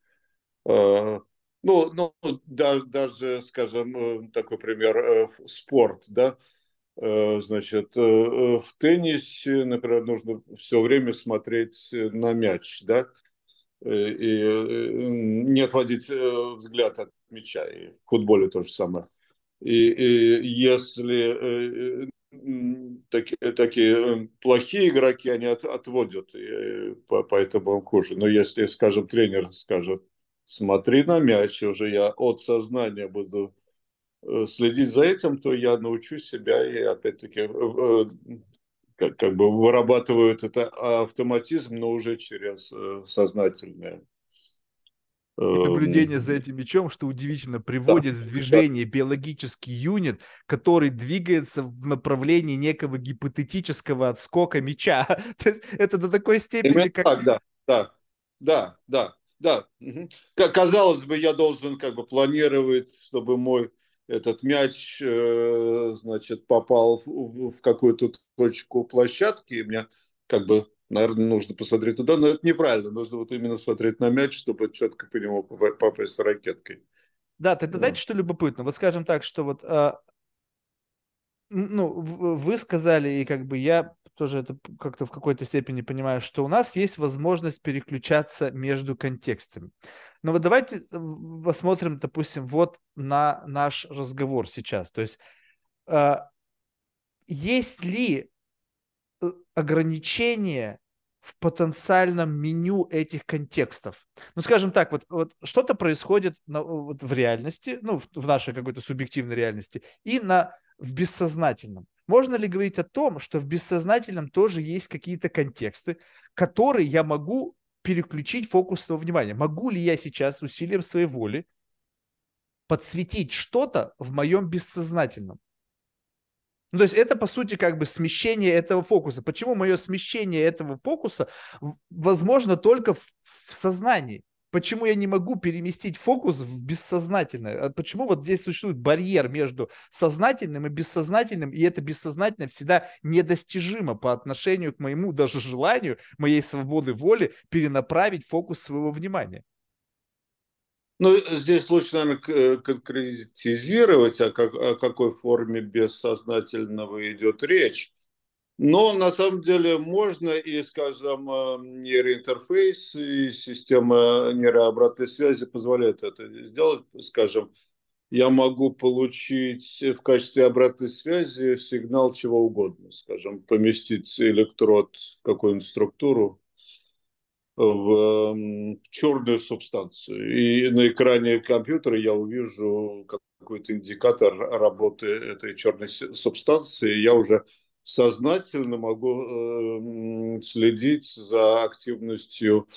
Э, ну, ну даже, даже, скажем, э, такой пример, э, спорт, да, значит, в теннисе, например, нужно все время смотреть на мяч, да, и не отводить взгляд от мяча. И в футболе то же самое. И, и если такие, такие плохие игроки, они от, отводят, и поэтому хуже. Но если, скажем, тренер скажет, смотри на мяч, уже я от сознания буду э, следить за этим, то я научу себя и опять-таки э, э, как, как бы вырабатываю этот автоматизм, но уже через сознательное. И наблюдение за этим мячом, что удивительно, приводит да, в движение да. биологический юнит, который двигается в направлении некого гипотетического отскока мяча. <laughs> То есть это до такой степени, Именно как... Так, да, да, да, да. Да, угу. казалось бы, я должен как бы планировать, чтобы мой этот мяч, э, значит, попал в, в какую-то точку площадки, и меня как бы Наверное, нужно посмотреть туда, но это неправильно. Нужно вот именно смотреть на мяч, чтобы четко по нему попасть ракеткой. Да, тогда дайте что любопытно. Вот скажем так, что вот а, ну, вы сказали, и как бы я тоже это как-то в какой-то степени понимаю, что у нас есть возможность переключаться между контекстами. Но вот давайте посмотрим, допустим, вот на наш разговор сейчас. То есть, а, есть ли э, ограничения в потенциальном меню этих контекстов. Ну, скажем так, вот, вот что-то происходит на, вот в реальности, ну, в, в нашей какой-то субъективной реальности, и на, в бессознательном. Можно ли говорить о том, что в бессознательном тоже есть какие-то контексты, которые я могу переключить фокус своего внимания? Могу ли я сейчас усилием своей воли подсветить что-то в моем бессознательном? Ну, то есть это, по сути, как бы смещение этого фокуса. Почему мое смещение этого фокуса возможно только в, в сознании? Почему я не могу переместить фокус в бессознательное? А почему вот здесь существует барьер между сознательным и бессознательным, и это бессознательное всегда недостижимо по отношению к моему даже желанию, моей свободы воли перенаправить фокус своего внимания? Ну, здесь лучше, наверное, э, конкретизировать, о, как, о какой форме бессознательного идет речь. Но на самом деле можно и, скажем, э, нейроинтерфейс и система нейрообратной связи позволяет это сделать. Скажем, я могу получить в качестве обратной связи сигнал чего угодно. Скажем, поместить электрод в какую-нибудь структуру, в черную субстанцию. И на экране компьютера я увижу какой-то индикатор работы этой черной субстанции. Я уже сознательно могу следить за активностью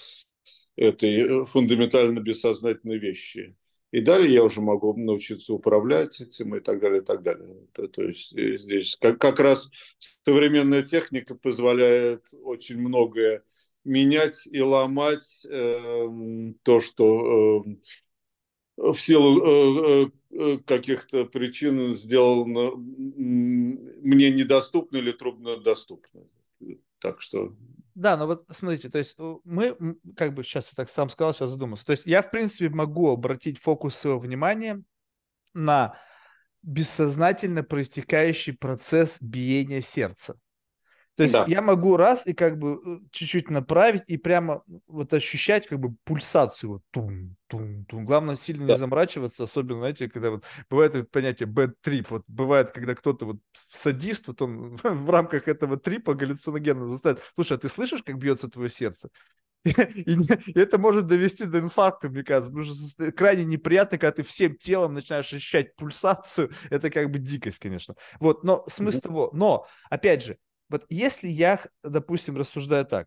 этой фундаментально бессознательной вещи. И далее я уже могу научиться управлять этим и так далее, и так далее. То, то есть э, здесь как, как раз современная техника позволяет очень многое менять и ломать э, то, что э, в силу э, э, э каких-то причин сделано мне недоступно или труднодоступно. Так что... Да, но вот смотрите, то есть мы, как бы сейчас я так сам сказал, сейчас задумался. То есть я, в принципе, могу обратить фокус своего внимания на бессознательно проистекающий процесс биения сердца. То есть да. я могу раз и как бы э, чуть-чуть направить и прямо вот ощущать как бы пульсацию. Вот, тум, тум, тум. Главное сильно да. не заморачиваться, особенно, знаете, когда вот бывает это понятие bad trip. Вот бывает, когда кто-то вот садист, вот он <laughs> в рамках этого трипа галлюциногенно заставит. Слушай, а ты слышишь, как бьется твое сердце? <laughs> И, и это может довести до инфаркта, мне кажется, потому что крайне неприятно, когда ты всем телом начинаешь ощущать пульсацию, это как бы дикость, конечно. Вот, но смысл mm-hmm. того, но, опять же, вот если я, допустим, рассуждаю так,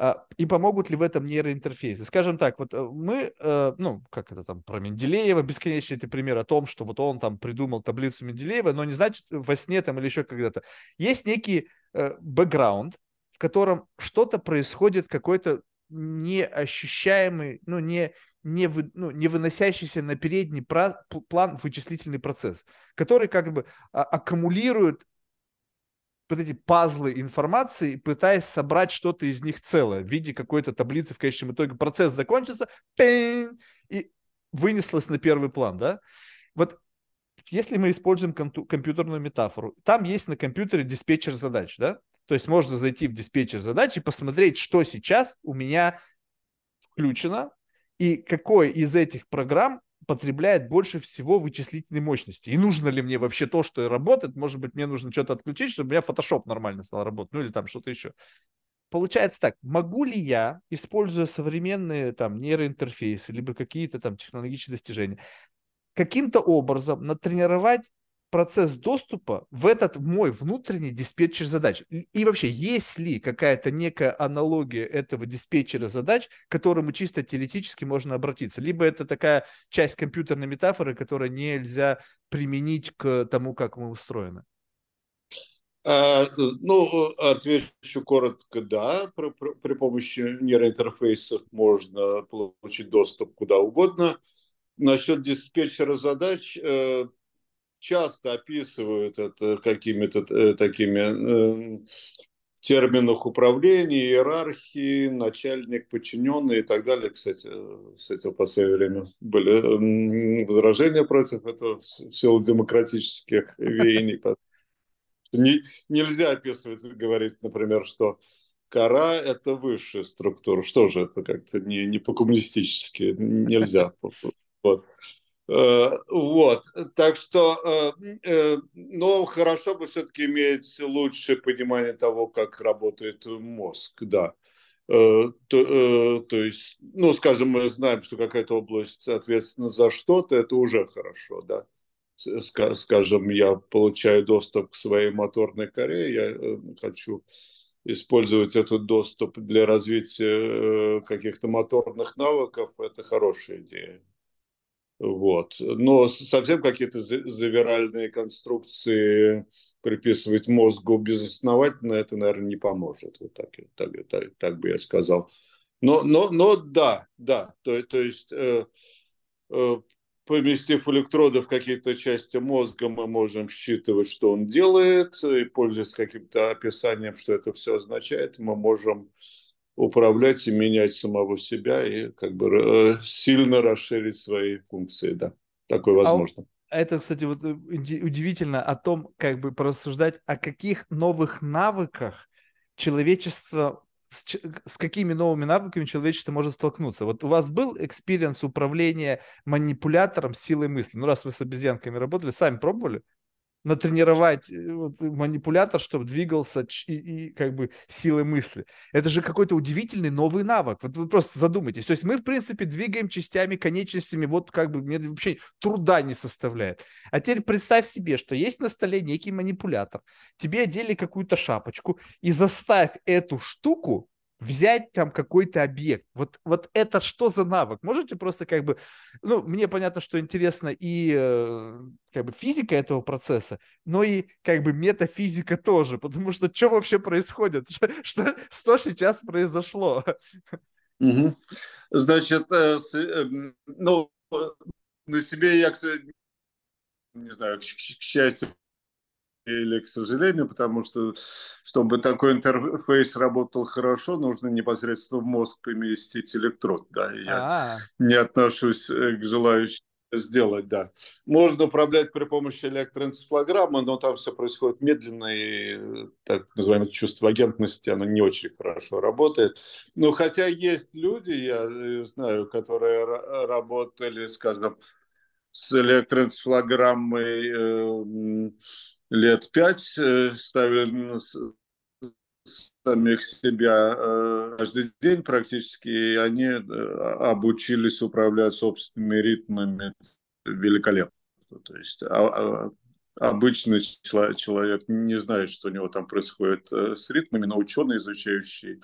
а, и помогут ли в этом нейроинтерфейсы. Скажем так, вот э, мы, э, ну, как это там, про Менделеева, бесконечный это пример о том, что вот он там придумал таблицу Менделеева, но не значит во сне там или еще когда-то. Есть некий э, бэкграунд, в котором что-то происходит, какой-то неощущаемый, ну, не, не, вы, ну, не выносящийся на передний план вычислительный процесс, который как бы а, аккумулирует вот эти пазлы информации, пытаясь собрать что-то из них целое в виде какой-то таблицы в конечном итоге. Процесс закончится, и вынеслось на первый план, да? Вот если мы используем компьютерную метафору, там есть на компьютере диспетчер задач, да? То есть можно зайти в диспетчер задач и посмотреть, что сейчас у меня включено, и какой из этих программ потребляет больше всего вычислительной мощности. И нужно ли мне вообще то, что работает? Может быть, мне нужно что-то отключить, чтобы у меня Photoshop нормально стал работать, ну или там что-то еще. Получается так, могу ли я, используя современные там нейроинтерфейсы, либо какие-то там технологические достижения, каким-то образом натренировать процесс доступа в этот мой внутренний диспетчер задач. И вообще, есть ли какая-то некая аналогия этого диспетчера задач, к которому чисто теоретически можно обратиться? Либо это такая часть компьютерной метафоры, которую нельзя применить к тому, как мы устроены? А, ну, отвечу коротко, да. При, при, помощи нейроинтерфейсов можно получить доступ куда угодно. Насчет диспетчера задач, э, часто описывают это какими-то э, такими э, терминах управления, иерархии, начальник, подчиненный и так далее. Кстати, с этим в последнее время были возражения против этого в силу демократических веяний. Не, нельзя описывать, говорить, например, что кора – это высшая структура. Что же это как-то не, не по-коммунистически? Нельзя. Вот. Э, вот, так что, э, э, но хорошо бы все-таки иметь лучшее понимание того, как работает мозг, да. То, то есть, ну, скажем, мы знаем, что какая-то область ответственна за что-то, это уже хорошо, да. Скажем, я получаю доступ к своей моторной коре, я хочу использовать этот доступ для развития каких-то моторных навыков, это хорошая идея. Вот. Но совсем какие-то завиральные конструкции приписывать мозгу безосновательно, это, наверное, не поможет. Вот так, так, так, так бы я сказал. Но, но, но да, да. То, то есть, э, э, поместив электроды в какие-то части мозга, мы можем считывать, что он делает, и пользуясь каким-то описанием, что это все означает, мы можем управлять и менять самого себя и как бы э, сильно расширить свои функции, да. Такое а возможно. А это, кстати, вот э, удивительно о том, как бы порассуждать, о каких новых навыках человечество с, с какими новыми навыками человечество может столкнуться? Вот у вас был experience управления манипулятором силой мысли? Ну, раз вы с обезьянками работали, сами пробовали? Натренировать э, вот, манипулятор, чтобы двигался и, и как бы силой мысли. Это же какой-то удивительный новый навык. Вот вы просто задумайтесь. То есть мы, в принципе, двигаем частями, конечностями, вот как бы мне вообще труда не составляет. А теперь представь себе, что есть на столе некий манипулятор. Тебе одели какую-то шапочку и заставь эту штуку взять там какой-то объект. Вот, вот это что за навык? Можете просто как бы, ну, мне понятно, что интересно и э, как бы физика этого процесса, но и как бы метафизика тоже, потому что что вообще происходит? <laughs> Что, что сейчас произошло? Угу. Значит, э, с, э, ну, на себе я, не знаю, к, к счастью, или к сожалению, потому что, чтобы такой интерфейс работал хорошо, нужно непосредственно в мозг поместить электрод. Да, и я А-а-а. не отношусь э, к желающим сделать, да. Можно управлять при помощи электроэнцефалограммы, но там все происходит медленно, и так называемое чувство агентности, оно не очень хорошо работает. Но хотя есть люди, я э, знаю, которые работали, скажем, с электроэнцефалограммой э, лет пять э, ставили самих себя э, каждый день практически, и они э, обучились управлять собственными ритмами великолепно. То есть а, а, обычный человек не знает, что у него там происходит с ритмами, но ученый, изучающий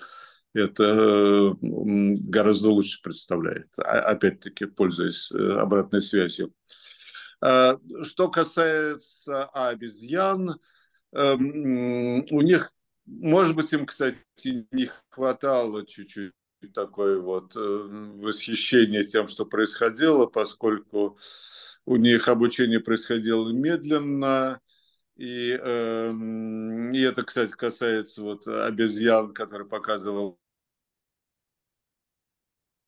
это гораздо лучше представляет, а, опять-таки, пользуясь обратной связью. Э, что касается обезьян, эм, у них, может быть, им, кстати, не хватало чуть-чуть такое вот э, восхищение тем, что происходило, поскольку у них обучение происходило медленно, и, э, и это, кстати, касается вот обезьян, который показывал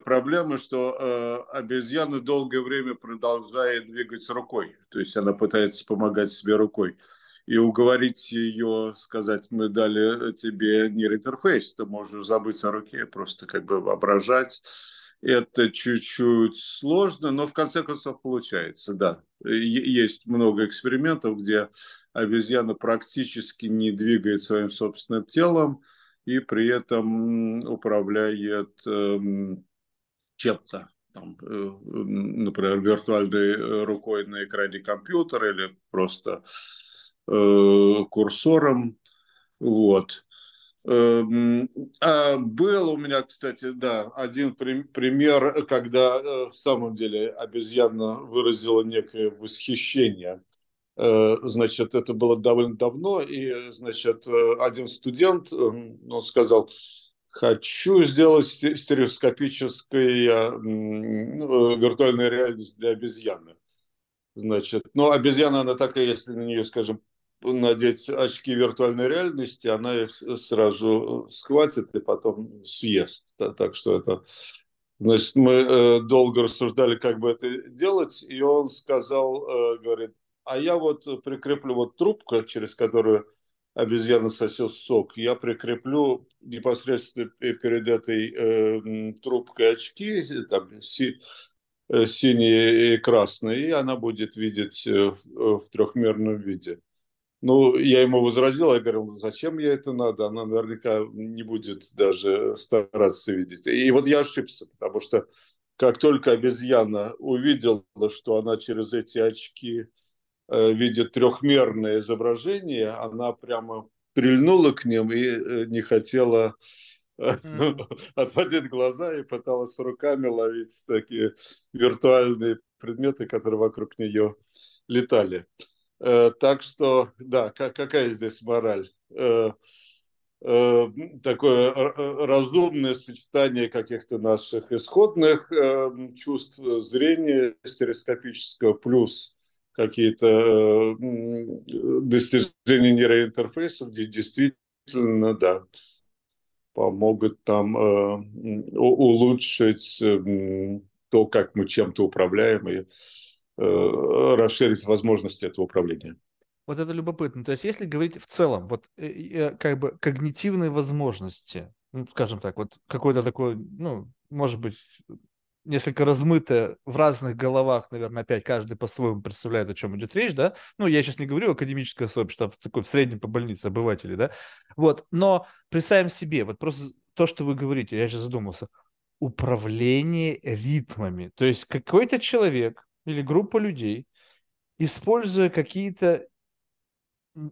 проблема, что э, обезьяна долгое время продолжает двигать рукой, то есть она пытается помогать себе рукой. И уговорить ее, сказать, мы дали тебе нейроинтерфейс, ты можешь забыть о руке, просто как бы воображать. Это чуть-чуть сложно, но в конце концов получается, да. Есть много экспериментов, где обезьяна практически не двигает своим собственным телом и при этом управляет эм, чем-то, там, э, например, виртуальной э, рукой на экране компьютера или просто э, курсором. Вот. Эм, а был у меня, кстати, да, один пример, когда в самом деле обезьяна выразила некое восхищение. Значит, это было довольно давно, и, значит, один студент, он сказал, Хочу сделать стереоскопическую ну, виртуальную реальность для обезьяны. Значит, но обезьяна, она такая, если на нее, скажем, надеть очки виртуальной реальности, она их сразу схватит и потом съест. Так что это... Значит, мы э, долго рассуждали, как бы это делать, и он сказал, э, говорит, а я вот прикреплю вот трубку, через которую обезьяна сосет сок, я прикреплю непосредственно перед этой э, трубкой очки, там, си, э, синие и красные, и она будет видеть э, в, в трехмерном виде. Ну, я ему возразил, я говорил, зачем ей это надо, она наверняка не будет даже стараться видеть. И вот я ошибся, потому что как только обезьяна увидела, что она через эти очки э, видит трехмерное изображение, она прямо прильнула к ним и э, не хотела mm-hmm. <laughs> отводить глаза и пыталась руками ловить такие виртуальные предметы, которые вокруг нее летали. Э, так что, да, какая здесь мораль? Э, э, такое разумное сочетание каких-то наших исходных чувств зрения стереоскопического плюс какие-то достижения нейроинтерфейсов, где действительно, да, помогут там улучшить то, как мы чем-то управляем и Э, расширить возможности этого управления. Вот это любопытно. То есть, если говорить в целом, вот э, э, как бы когнитивные возможности, ну, скажем так, вот какой-то такой, ну, может быть, несколько размытое в разных головах, наверное, опять каждый по-своему представляет, о чем идет речь, да? Ну, я сейчас не говорю академическое сообщество, а такой в среднем по больнице обыватели, да? Вот, но представим себе, вот просто то, что вы говорите, я сейчас задумался, управление ритмами. То есть какой-то человек или группа людей, используя какие-то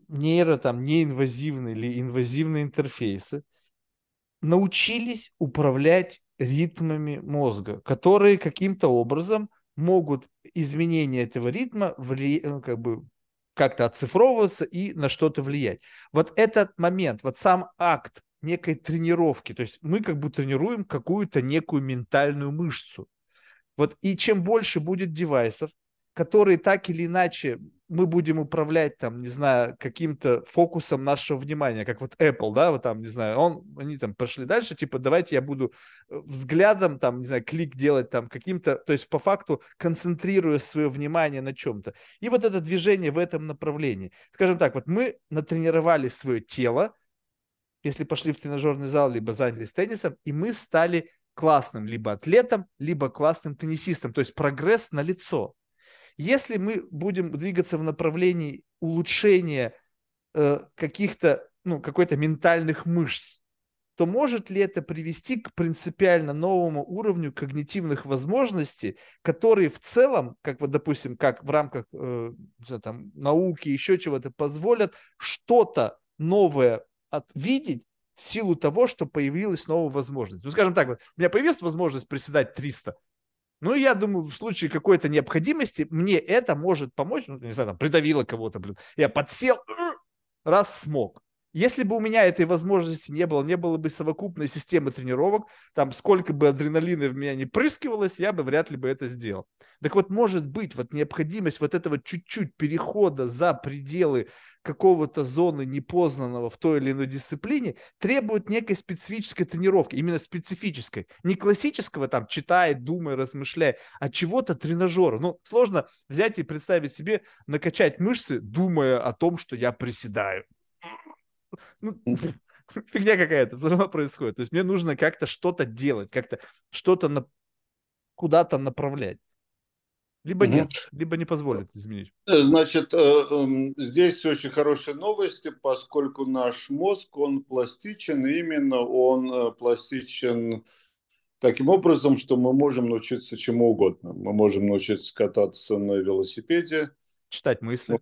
нейро, там, неинвазивные или инвазивные интерфейсы, научились управлять ритмами мозга, которые каким-то образом могут изменения этого ритма вли... Ну, как бы как-то оцифровываться и на что-то влиять. Вот этот момент, вот сам акт некой тренировки, то есть мы как бы тренируем какую-то некую ментальную мышцу. Вот и чем больше будет девайсов, которые так или иначе мы будем управлять там, не знаю, каким-то фокусом нашего внимания, как вот Apple, да, вот там, не знаю, он, они там пошли дальше, типа, давайте я буду э, взглядом там, не знаю, клик делать там каким-то, то есть по факту концентрируя свое внимание на чем-то. И вот это движение в этом направлении. Скажем так, вот мы натренировали свое тело, если пошли в тренажерный зал, либо занялись теннисом, и мы стали классным либо атлетом, либо классным теннисистом. То есть прогресс на лицо. Если мы будем двигаться в направлении улучшения э, каких-то, ну, какой-то ментальных мышц, то может ли это привести к принципиально новому уровню когнитивных возможностей, которые в целом, как вот, допустим, как в рамках э, там, науки, еще чего-то, позволят что-то новое от, видеть в силу того, что появилась новая возможность. Ну, скажем так, вот, у меня появилась возможность приседать 300. Ну, я думаю, в случае какой-то необходимости мне это может помочь. Ну, не знаю, там, придавило кого-то, блин. Я подсел, раз смог. Если бы у меня этой возможности не было, не было бы совокупной системы тренировок, там сколько бы адреналина в меня не прыскивалось, я бы вряд ли бы это сделал. Так вот, может быть, вот необходимость вот этого чуть-чуть перехода за пределы какого-то зоны непознанного в той или иной дисциплине требует некой специфической тренировки, именно специфической. Не классического там читай, думай, размышляй, а чего-то тренажера. Ну, сложно взять и представить себе, накачать мышцы, думая о том, что я приседаю. Ну, <laughs> фигня какая-то все равно происходит. То есть мне нужно как-то что-то делать, как-то что-то на... куда-то направлять. Либо угу. нет, либо не позволит изменить. Значит, э, эм, здесь очень хорошие новости, поскольку наш мозг, он пластичен, и именно он э, пластичен таким образом, что мы можем научиться чему угодно. Мы можем научиться кататься на велосипеде. Читать мысли.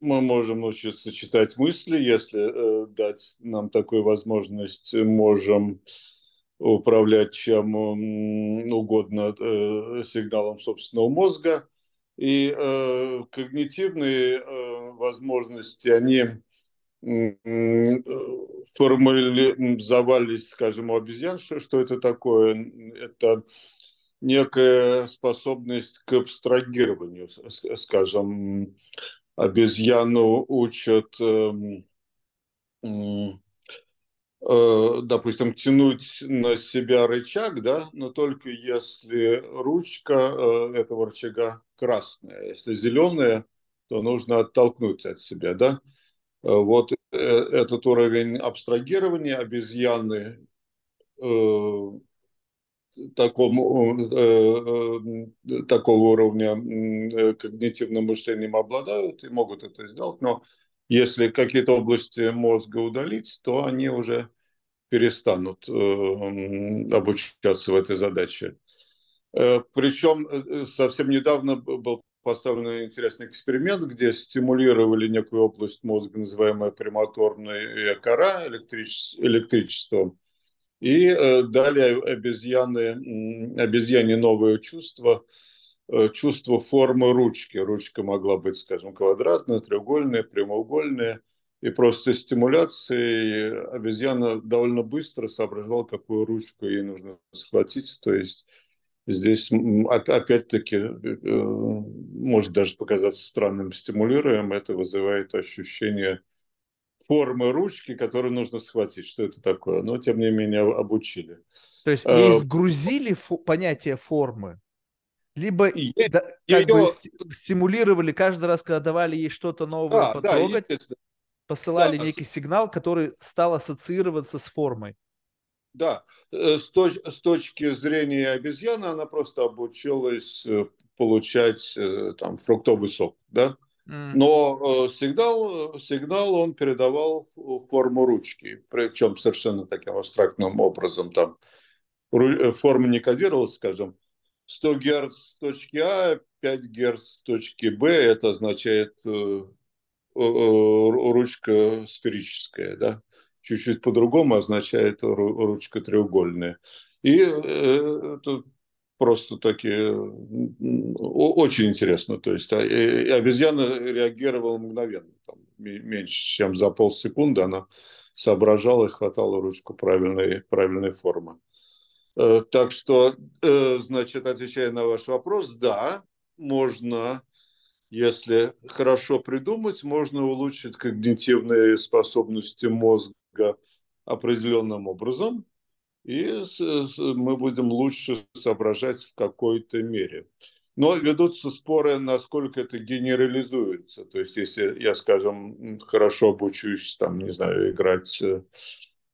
Мы можем научиться читать мысли, если э, дать нам такую возможность. Можем управлять чем угодно э, сигналом собственного мозга. И э, когнитивные э, возможности, они формализовались, скажем, у обезьян, что, что это такое? Это некая способность к абстрагированию, скажем, обезьяну учат, эм, Э, допустим, тянуть на себя рычаг, да, но только если ручка э, этого рычага красная. Если зеленая, то нужно оттолкнуть от себя, да. Э, вот этот уровень абстрагирования обезьяны такому, такого уровня когнитивным мышлением обладают и могут это сделать, но если какие-то области мозга удалить, то они уже перестанут э, обучаться в этой задаче. Э, причем э, совсем недавно был поставлен интересный эксперимент, где стимулировали некую область мозга, называемая премоторная кора электриче- электричеством, и дали обезьяны, обезьяне новое чувство – Э, чувство формы ручки. Ручка могла быть, скажем, квадратная, треугольная, прямоугольная. И просто стимуляцией обезьяна довольно быстро соображала, какую ручку ей нужно схватить. То есть здесь опять-таки э, может даже показаться странным стимулируем. Это вызывает ощущение формы ручки, которую нужно схватить. Что это такое? Но, тем не менее, обучили. То есть ей а, сгрузили понятие формы? Либо и, да, как ее... бы стимулировали каждый раз, когда давали ей что-то новое а, потрогать, да, посылали да, некий сигнал, который стал ассоциироваться с формой. Да, э, с, точ, с точки зрения обезьяны она просто обучилась э, получать э, там фруктовый сок, да, но сигнал, сигнал он передавал форму ручки, причем совершенно таким абстрактным образом. Там форма не кодировалась, скажем, 100 Гц с точки А, 5 Гц с точки Б, это означает э, э, ручка сферическая, да? Чуть-чуть по-другому означает ручка треугольная. И э, просто такие очень интересно. То есть а, обезьяна реагировала мгновенно, там, меньше, чем за полсекунды она соображала и хватала ручку правильной, правильной формы. Э, так что, э, значит, отвечая на ваш вопрос, да, можно, если хорошо придумать, можно улучшить когнитивные способности мозга определенным образом, и мы будем лучше соображать в какой-то мере. Но ведутся споры, насколько это генерализуется. То есть, если я, скажем, хорошо обучусь, там, не знаю, играть э,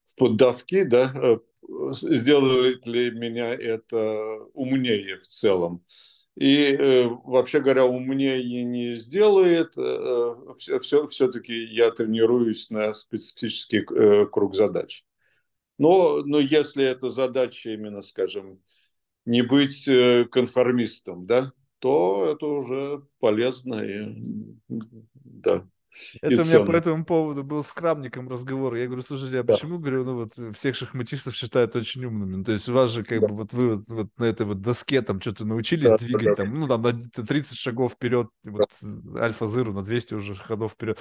в поддавки, да, сделает ли меня это умнее в целом. И э, вообще говоря, умнее не сделает. Э, все, все, все-таки я тренируюсь на специфический э, круг задач. Но, но если эта задача именно, скажем, не быть э, конформистом, да, то это уже полезно и да. Это у меня по этому поводу был с Крамником разговор. Я говорю, слушайте, а почему, говорю, ну вот всех шахматистов считают очень умными? Ну, то есть у вас же как бы вот вы вот, на этой вот доске там что-то научились двигать, там, ну там на 30 шагов вперед, вот альфа-зыру на 200 уже ходов вперед.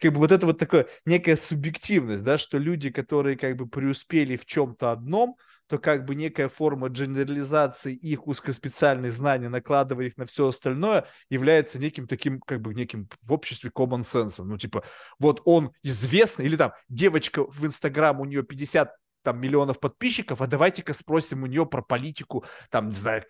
Как бы вот это вот такое, некая субъективность, да, что люди, которые как бы преуспели в чем-то одном, то как бы некая форма генерализации их узкоспециальных знаний, накладывая их на все остальное, является неким таким, как бы неким в обществе common sense. Ну, типа, вот он известный, или там девочка в Инстаграм, у нее 50 там миллионов подписчиков, а давайте-ка спросим у нее про политику, там, не знаю,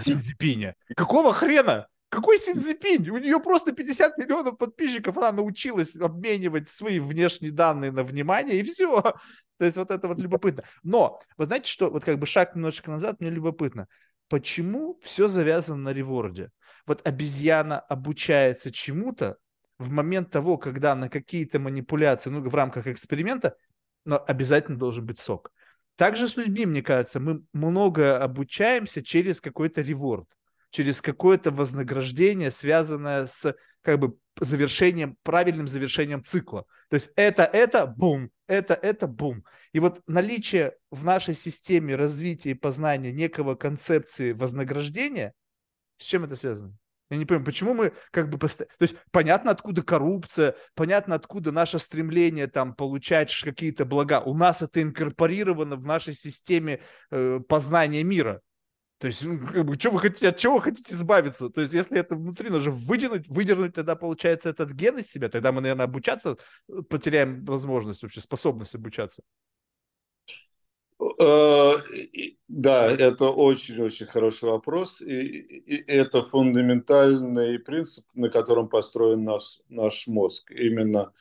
Синьцзипиня. Какого хрена? Какой Синзипинь? У нее просто 50 миллионов подписчиков, она научилась обменивать свои внешние данные на внимание, и все. То есть вот это вот любопытно. Но, вы знаете, что, вот как бы шаг немножечко назад, мне любопытно. Почему все завязано на реворде? Вот обезьяна обучается чему-то в момент того, когда на какие-то манипуляции, ну, в рамках эксперимента, но обязательно должен быть сок. Также с людьми, мне кажется, мы много обучаемся через какой-то реворд через какое-то вознаграждение, связанное с как бы завершением, правильным завершением цикла. То есть это, это, бум, это, это, бум. И вот наличие в нашей системе развития и познания некого концепции вознаграждения, с чем это связано? Я не понимаю, почему мы как бы постоянно... То есть понятно, откуда коррупция, понятно, откуда наше стремление там получать какие-то блага. У нас это инкорпорировано в нашей системе э, познания мира. То есть, ну, как бы, что вы хотите, от чего вы хотите избавиться? То есть, если это внутри, нужно выдернуть, выдернуть тогда, получается, этот ген из себя, тогда мы, наверное, обучаться э, потеряем возможность, вообще способность обучаться. Э, да, это очень-очень хороший вопрос. И это фундаментальный принцип, на котором построен наш, наш мозг. Именно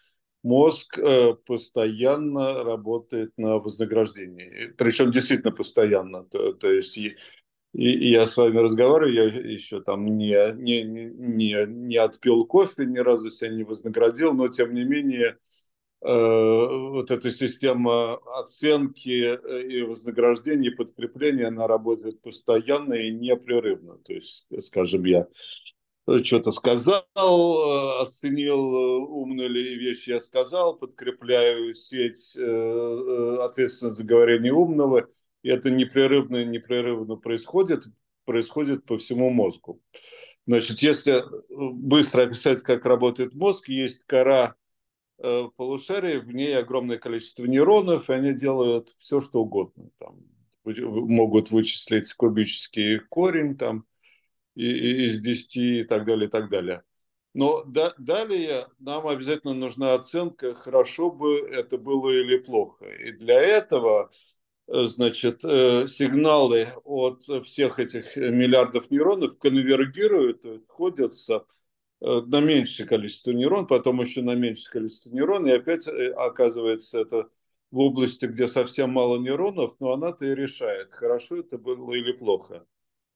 мозг э, постоянно работает на вознаграждении. Причем действительно постоянно. То, то есть и, я с вами разговариваю, я еще там не, не, не, не отпил кофе, ни разу себя не вознаградил, но тем не менее э, вот эта система оценки э, и вознаграждения и подкрепления, она работает постоянно и непрерывно. То есть, скажем, я что-то сказал, э, оценил умную ли вещь я сказал, подкрепляю сеть ответственность за говорение умного – и это непрерывно непрерывно происходит, происходит по всему мозгу. Значит, если быстро описать, как работает мозг, есть кора э, полушарий, в ней огромное количество нейронов, и они делают все, что угодно. Там, могут вычислить кубический корень там, и, и, из 10 и так далее, и так далее. Но да, далее нам обязательно нужна оценка, хорошо бы это было или плохо. И для этого Э, значит, э, сигналы от всех этих миллиардов нейронов конвергируют, сходятся э, на меньшее количество нейронов, потом еще на меньшее количество нейронов, и опять оказывается это в области, где совсем мало нейронов, но она-то и решает, хорошо это было или плохо.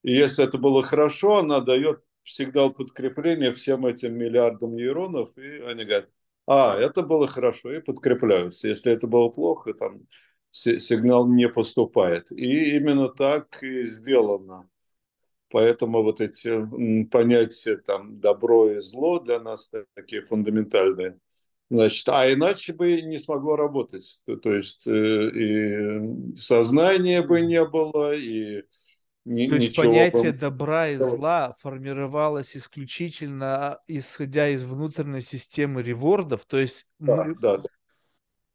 И если это было хорошо, она дает сигнал подкрепления всем этим миллиардам нейронов, и они говорят, а, это было хорошо, и подкрепляются. Если это было плохо, там сигнал не поступает. И именно так и сделано. Поэтому вот эти понятия там добро и зло для нас такие фундаментальные. Значит, а иначе бы не смогло работать. То, то есть э, и сознания бы не было, и ни, То есть понятие бы... добра и зла формировалось исключительно исходя из внутренней системы ревордов. То есть да, мы... да, да.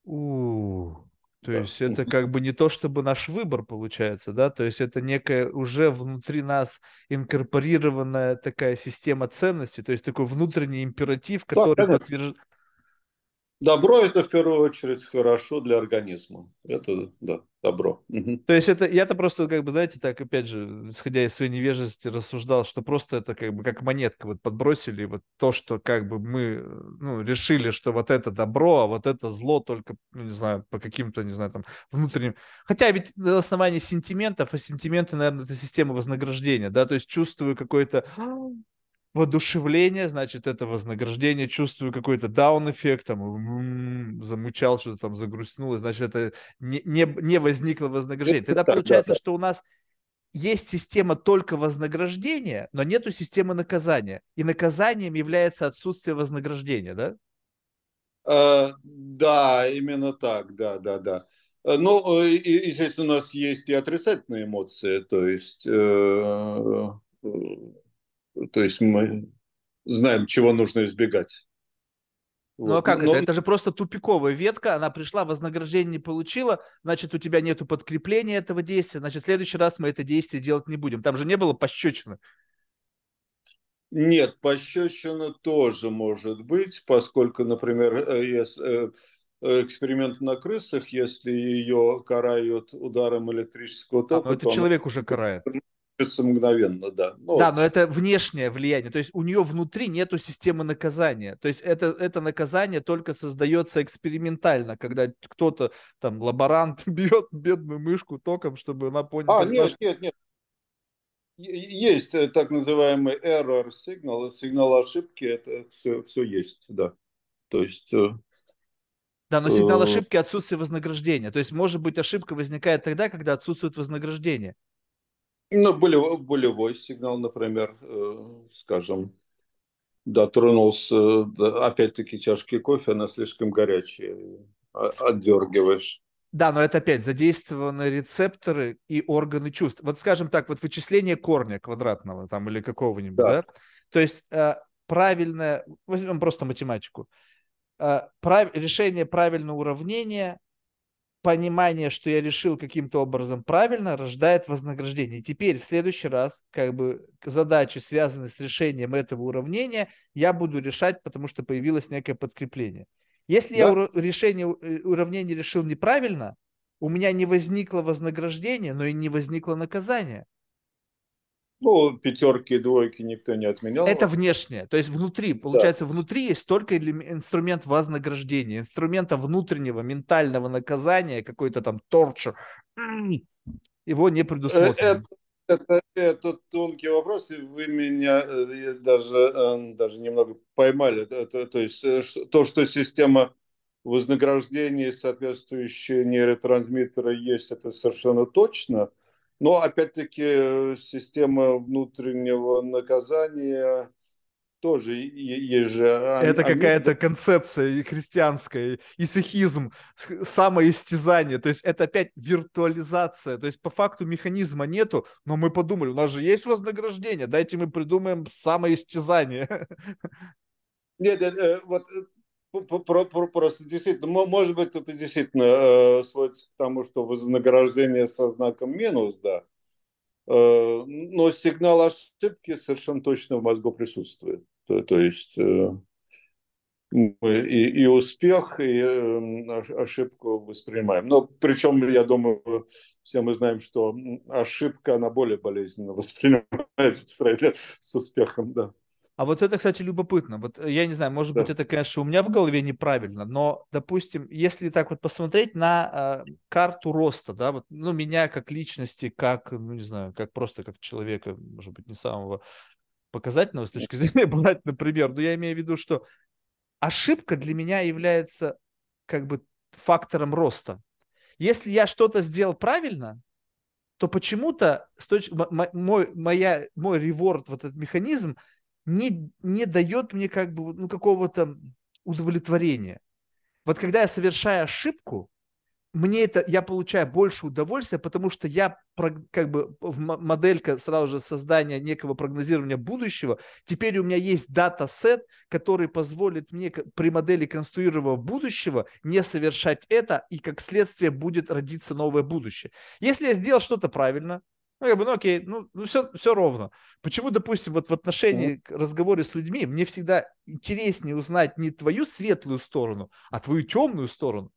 У-у-у. То да. есть это как бы не то, чтобы наш выбор получается, да, то есть это некая уже внутри нас инкорпорированная такая система ценностей, то есть такой внутренний императив, который да, подтверждает... Добро это в первую очередь хорошо для организма. Это да, добро. То есть это я-то просто как бы знаете так опять же исходя из своей невежности рассуждал, что просто это как бы как монетка вот подбросили вот то, что как бы мы ну, решили, что вот это добро, а вот это зло только ну, не знаю по каким-то не знаю там внутренним. Хотя ведь на основании сентиментов, а сентименты наверное это система вознаграждения, да, то есть чувствую какой-то воодушевление, значит, это вознаграждение, чувствую какой-то даун-эффект, там, м-м, замучал, что-то там загрустнуло, значит, это не, не, не возникло вознаграждение. Тогда получается, что у нас есть система только вознаграждения, но нету системы наказания. И наказанием является отсутствие вознаграждения, да? Uh, да, именно так, да, да, да. Э, ну, и здесь у нас есть и отрицательные эмоции, то есть э, то есть мы знаем, чего нужно избегать. Ну вот. а как Но... это? Это же просто тупиковая ветка, она пришла, вознаграждение не получила, значит, у тебя нету подкрепления этого действия, значит, в следующий раз мы это действие делать не будем. Там же не было пощечины. Нет, пощечина тоже может быть, поскольку, например, э, если, э, эксперимент на крысах, если ее карают ударом электрического тока... А, ну это человек она... уже карает мгновенно, да. Ну, да, но это внешнее влияние. То есть у нее внутри нету системы наказания. То есть это, это наказание только создается экспериментально, когда кто-то, там, лаборант <laughs> бьет бедную мышку током, чтобы она поняла. А, нет, нет, нет. Есть э, так называемый error signal, сигнал ошибки, это все, все есть, да. То есть... Э, да, но сигнал э, ошибки – отсутствие вознаграждения. То есть, может быть, ошибка возникает тогда, когда отсутствует вознаграждение. Ну, болевой, болевой сигнал, например, э, скажем, дотронулся, опять-таки, чашки кофе, она слишком горячая, отдергиваешь. Да, но это опять задействованы рецепторы и органы чувств. Вот скажем так, вот вычисление корня квадратного там или какого-нибудь, да? да? То есть э, правильное, возьмем просто математику, э, решение правильного уравнения понимание, что я решил каким-то образом правильно, рождает вознаграждение. теперь в следующий раз, как бы задачи, связанные с решением этого уравнения, я буду решать, потому что появилось некое подкрепление. Если да. я решение э, уравнения решил неправильно, у меня не возникло вознаграждения, но и не возникло наказания. Ну, пятерки двойки никто не отменял. Это внешнее. То есть внутри, получается, да. внутри есть только инструмент вознаграждения, инструмента внутреннего ментального наказания, какой-то там торчер. <clears throat> Его не предусмотрено. Это, это, это тонкий вопрос, и вы меня э, даже, э, даже немного поймали. Это, то есть э, то, что система вознаграждения соответствующие нейротрансмиттеры есть, это совершенно точно – но опять-таки система внутреннего наказания тоже есть же. Это какая-то концепция христианская, исихизм, самоистязание. То есть это опять виртуализация. То есть по факту механизма нету, но мы подумали, у нас же есть вознаграждение, дайте мы придумаем самоистязание. Нет, э, вот э, Просто действительно, может быть, это действительно э, сводится к тому, что вознаграждение со знаком минус, да. Э, но сигнал ошибки совершенно точно в мозгу присутствует. То, то есть э, и, и успех, и ошибку воспринимаем. Но причем, я думаю, все мы знаем, что ошибка, она более болезненно воспринимается по сравнению с успехом, да. А вот это, кстати, любопытно. Вот э, я не знаю, может да. быть, это, конечно, у меня в голове неправильно, но, допустим, если так вот посмотреть на э, карту роста, да, вот, ну, меня как личности, как, ну, не знаю, как просто как человека, может быть, не самого показательного с точки зрения <laughs> брать, например, но я имею в виду, что ошибка для меня является как бы фактором роста. Если я что-то сделал правильно, то почему-то мой, моя, мой реворд, вот этот механизм, не, не дает мне как бы ну, какого-то удовлетворения. Вот когда я совершаю ошибку, мне это, я получаю больше удовольствия, потому что я как бы моделька сразу же создания некого прогнозирования будущего, теперь у меня есть дата-сет, который позволит мне при модели конструированного будущего не совершать это, и как следствие будет родиться новое будущее. Если я сделал что-то правильно, ну, как бы, ну окей, ну, ну все, все ровно. Почему, допустим, вот в отношении к разговоре с людьми мне всегда интереснее узнать не твою светлую сторону, а твою темную сторону.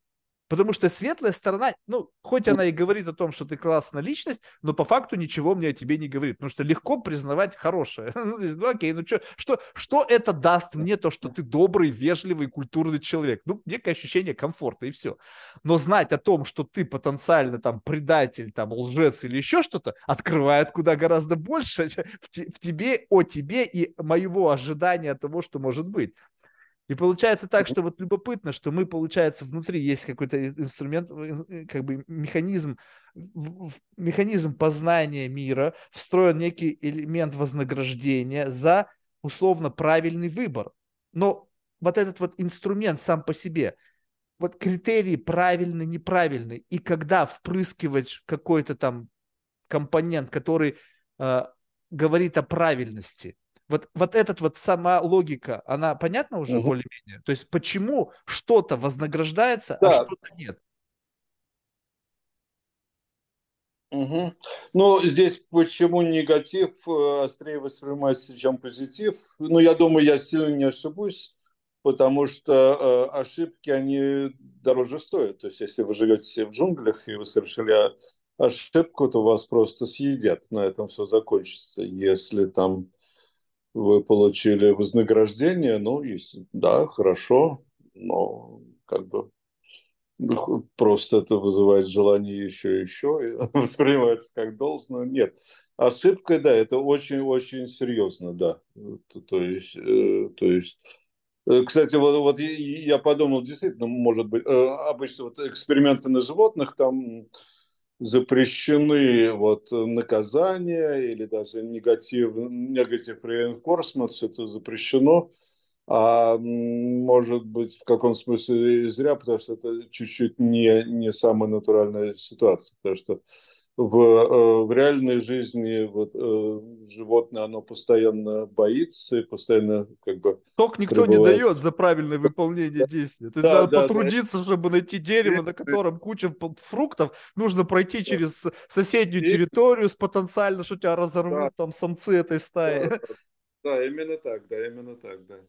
Потому что светлая сторона, ну, хоть она и говорит о том, что ты классная личность, но по факту ничего мне о тебе не говорит. Потому что легко признавать хорошее. <laughs> Ну, ну, окей, ну что, что, что это даст мне, то, что ты добрый, вежливый, культурный человек? Ну, некое ощущение комфорта и все. Но знать о том, что ты потенциально там предатель, там лжец или еще что-то, открывает куда гораздо больше <laughs> в, в тебе, о тебе и моего ожидания того, что может быть. И получается так, что вот любопытно, что мы, получается, внутри есть какой-то инструмент, э, как бы механизм, механизм познания мира, встроен некий элемент вознаграждения за условно правильный выбор. Но вот этот вот инструмент сам по себе, вот критерии правильный, неправильный, и когда впрыскивать какой-то там компонент, который э, говорит о правильности, вот, вот этот вот сама логика, она понятна уже угу. более-менее? То есть почему что-то вознаграждается, а да. а что-то нет? Угу. Ну, здесь почему негатив э, острее воспринимается, чем позитив? Ну, я думаю, я сильно не ошибусь, потому что э, ошибки, они дороже стоят. То есть, если вы живете в джунглях и вы совершили ошибку, то вас просто съедят. На этом все закончится. Если там вы получили вознаграждение, ну, есть, да, хорошо, но как бы просто это вызывает желание еще и еще, и <laughs> воспринимается как должно. Нет, ошибка, да, это очень-очень серьезно, да. То, то есть, э, то есть э, кстати, вот, вот я подумал, действительно, может быть, э, обычно вот эксперименты на животных, там запрещены вот наказания или даже негатив, негатив reinforcement, все это запрещено. А может быть, в каком смысле зря, потому что это чуть-чуть не, не самая натуральная ситуация. Потому что в, э, в реальной жизни вот, э, животное, оно постоянно боится и постоянно как бы... Ток никто пребывает... не дает за правильное выполнение действия. То да, надо да, потрудиться, да. чтобы найти дерево, на котором куча фруктов. Нужно пройти через соседнюю территорию с потенциально, что тебя разорвут да. там самцы этой стаи. Да, <laughs> да, именно так, да, именно так, да.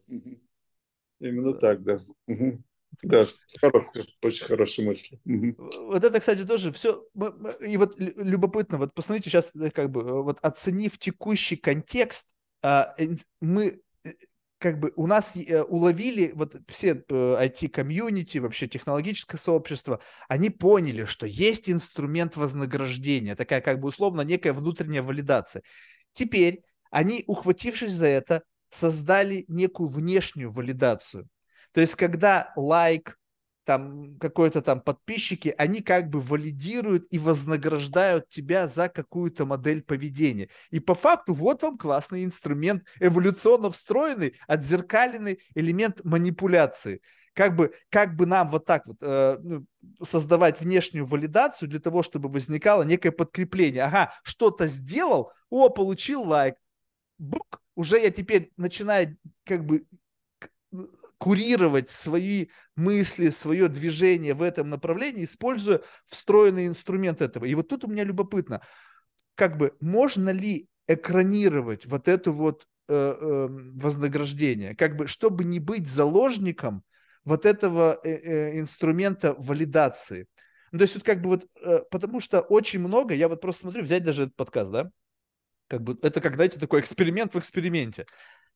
Именно да. так, да. Да, хорошая, очень хорошая мысль. Вот это, кстати, тоже все. И вот любопытно, вот посмотрите сейчас, э, как бы, э, вот оценив текущий контекст, а, мы э, как бы у нас уловили вот все IT-комьюнити, вообще технологическое сообщество, они поняли, что есть инструмент вознаграждения, такая как бы условно некая внутренняя валидация. Теперь они, ухватившись за это, создали некую внешнюю валидацию. То есть, когда лайк, там какой-то там подписчики, они как бы валидируют и вознаграждают тебя за какую-то модель поведения. И по факту вот вам классный инструмент, эволюционно встроенный, отзеркаленный элемент манипуляции. Как бы, как бы нам вот так вот э, ну, создавать внешнюю валидацию для того, чтобы возникало некое подкрепление. Ага, что-то сделал, о, получил лайк. Бук, уже я теперь начинаю как бы курировать свои мысли, свое движение в этом направлении, используя встроенный инструмент этого. И вот тут у меня любопытно, как бы можно ли экранировать вот это вот э, э, вознаграждение, как бы чтобы не быть заложником вот этого э, э, инструмента валидации. Ну, то есть вот как бы вот, э, потому что очень много, я вот просто смотрю, взять даже этот подкаст, да, как бы это как, знаете, такой эксперимент в эксперименте.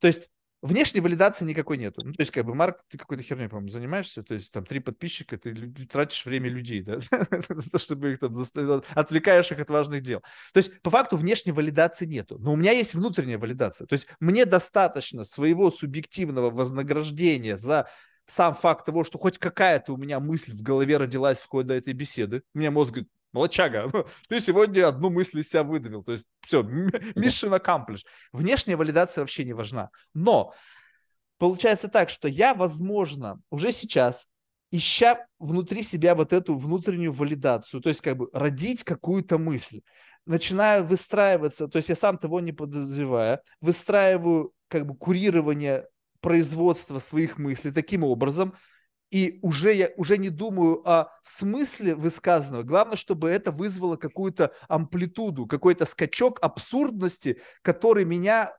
То есть Внешней валидации никакой нету. Ну, то есть, как бы, Марк, ты какой-то херней, по-моему, занимаешься, то есть, там, три подписчика, ты тратишь время людей, да, <laughs> чтобы их там заставить, отвлекаешь их от важных дел. То есть, по факту, внешней валидации нету. Но у меня есть внутренняя валидация. То есть, мне достаточно своего субъективного вознаграждения за сам факт того, что хоть какая-то у меня мысль в голове родилась в ходе этой беседы. У меня мозг говорит, молочага, <laughs> ты сегодня одну мысль из себя выдавил. То есть все, mission accomplished. Внешняя валидация вообще не важна. Но получается так, что я, возможно, уже сейчас ища внутри себя вот эту внутреннюю валидацию, то есть как бы родить какую-то мысль, начинаю выстраиваться, то есть я сам того не подозревая, выстраиваю как бы курирование производства своих мыслей таким образом, и уже я уже не думаю о смысле высказанного. Главное, чтобы это вызвало какую-то амплитуду, какой-то скачок абсурдности, который меня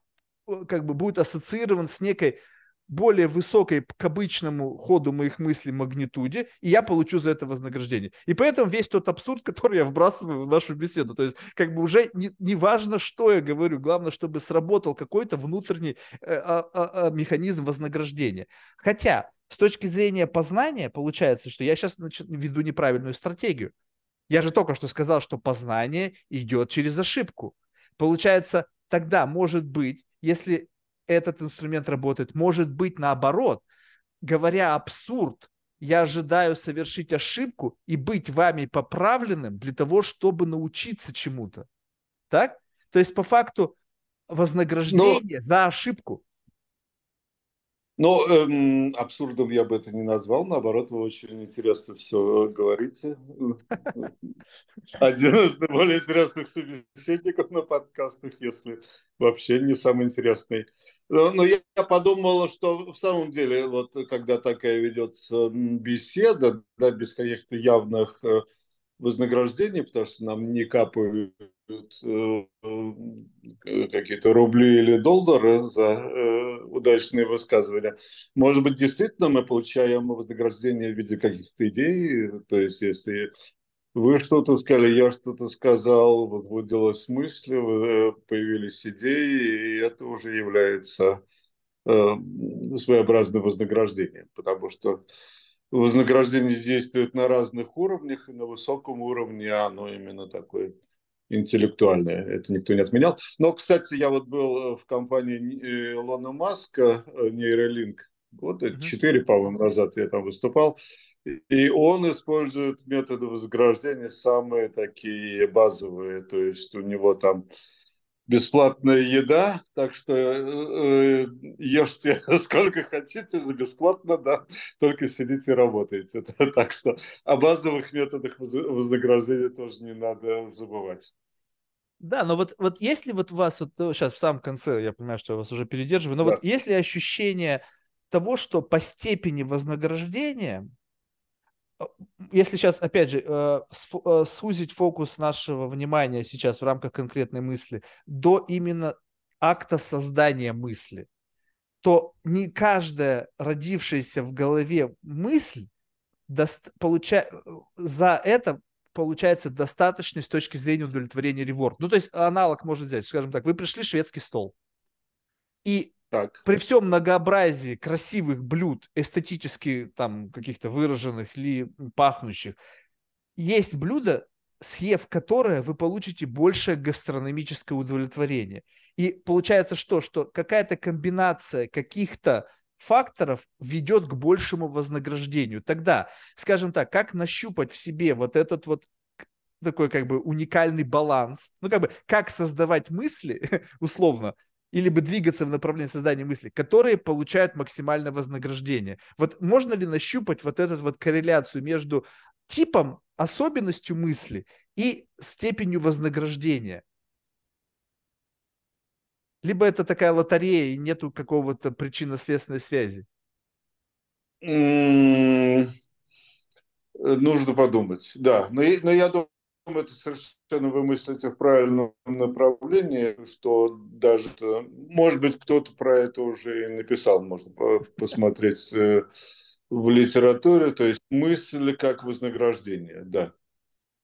э, как бы будет ассоциирован с некой более высокой к обычному ходу моих мыслей магнитуде, и я получу за это вознаграждение. И поэтому весь тот абсурд, <laughs> который я вбрасываю в нашу беседу, то есть как бы уже не, не важно, что я говорю, главное, чтобы сработал какой-то внутренний э, а, а, механизм вознаграждения. Хотя с точки зрения познания получается, что я сейчас веду неправильную стратегию. Я же только что сказал, что познание идет через ошибку. Получается, тогда может быть, если этот инструмент работает, может быть наоборот, говоря абсурд, я ожидаю совершить ошибку и быть вами поправленным для того, чтобы научиться чему-то. Так? То есть по факту вознаграждение Но... за ошибку ну, эм, абсурдом я бы это не назвал, наоборот, вы очень интересно все говорите. Один из наиболее интересных собеседников на подкастах, если вообще не самый интересный. Но я подумал, что в самом деле, вот когда такая ведется беседа, да, без каких-то явных э, вознаграждений, потому что нам не капают э, э, какие-то рубли или доллары за э, удачные высказывания. Может быть, действительно мы получаем вознаграждение в виде каких-то идей, то есть если вы что-то сказали, я что-то сказал, возбудилась мысль, появились идеи, и это уже является своеобразным вознаграждением, потому что вознаграждение действует на разных уровнях, и на высоком уровне оно именно такое интеллектуальное. Это никто не отменял. Но, кстати, я вот был в компании Илона Маска, Нейролинк, года четыре, по-моему, назад я там выступал. И он использует методы вознаграждения самые такие базовые. То есть у него там бесплатная еда, так что э, э ешьте <laughs> сколько хотите за бесплатно, да, только сидите и работаете. <laughs> Так что о базовых методах вознаграждения тоже не надо забывать. Да, но вот, вот если вот у вас, вот сейчас в самом конце, я понимаю, что я вас уже передерживаю, но да. вот если ощущение того, что по степени вознаграждения, если сейчас, опять же, э, э, сузить фокус нашего внимания сейчас в рамках конкретной мысли до именно акта создания мысли, то не каждая родившаяся в голове мысль даст, получа... за это получается достаточный с точки зрения удовлетворения реворд. Ну, то есть аналог можно взять, скажем так, вы пришли шведский стол, и так. при всем многообразии красивых блюд, эстетически там каких-то выраженных или пахнущих, есть блюдо, съев которое вы получите большее гастрономическое удовлетворение. И получается что? Что какая-то комбинация каких-то факторов ведет к большему вознаграждению. Тогда, скажем так, как нащупать в себе вот этот вот такой как бы уникальный баланс, ну как бы как создавать мысли, <laughs> условно, или бы двигаться в направлении создания мыслей, которые получают максимальное вознаграждение. Вот можно ли нащупать вот эту вот корреляцию между типом, особенностью мысли и степенью вознаграждения? Либо это такая лотерея, и нету какого-то причинно-следственной связи? Нужно подумать, да. Но, но я думаю, это совершенно вы мыслите в правильном направлении, что даже, может быть, кто-то про это уже и написал, можно посмотреть э, в литературе, то есть мысль как вознаграждение, да.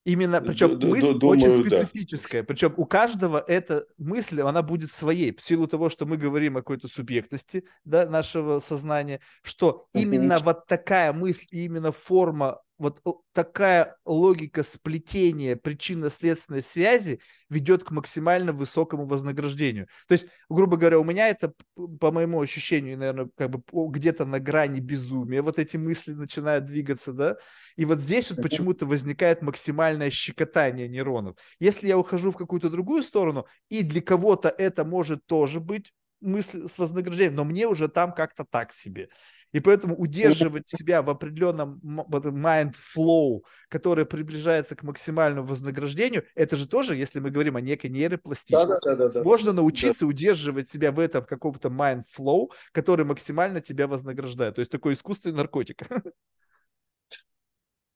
Именно, причем д- мысль думаю, очень специфическая. Да. Причем у каждого эта мысль, она будет своей. В силу того, что мы говорим о какой-то субъектности да, нашего сознания, что именно вот такая мысль, именно форма вот такая логика сплетения причинно-следственной связи ведет к максимально высокому вознаграждению. То есть, грубо говоря, у меня это, по моему ощущению, наверное, как бы где-то на грани безумия, вот эти мысли начинают двигаться, да, и вот здесь вот почему-то возникает максимальное щекотание нейронов. Если я ухожу в какую-то другую сторону, и для кого-то это может тоже быть мысль с вознаграждением, но мне уже там как-то так себе. И поэтому удерживать себя в определенном mind flow, который приближается к максимальному вознаграждению, это же тоже, если мы говорим о некой нейропластичности, да, да, да, можно научиться удерживать себя в этом каком-то mind flow, который максимально тебя вознаграждает. То есть такой искусственный наркотик. <laughs>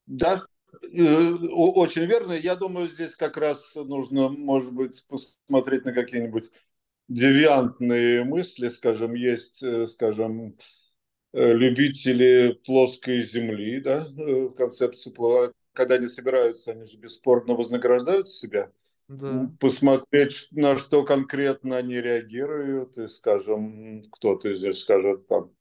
Да, э, очень верно. Я думаю, здесь как раз нужно, может быть, посмотреть на какие-нибудь девиантные мысли, скажем, есть, э, скажем, любители плоской земли, да, э, концепции, когда они собираются, они же бесспорно вознаграждают себя. Да. Посмотреть, на что конкретно они реагируют, и, скажем, кто-то здесь скажет, там,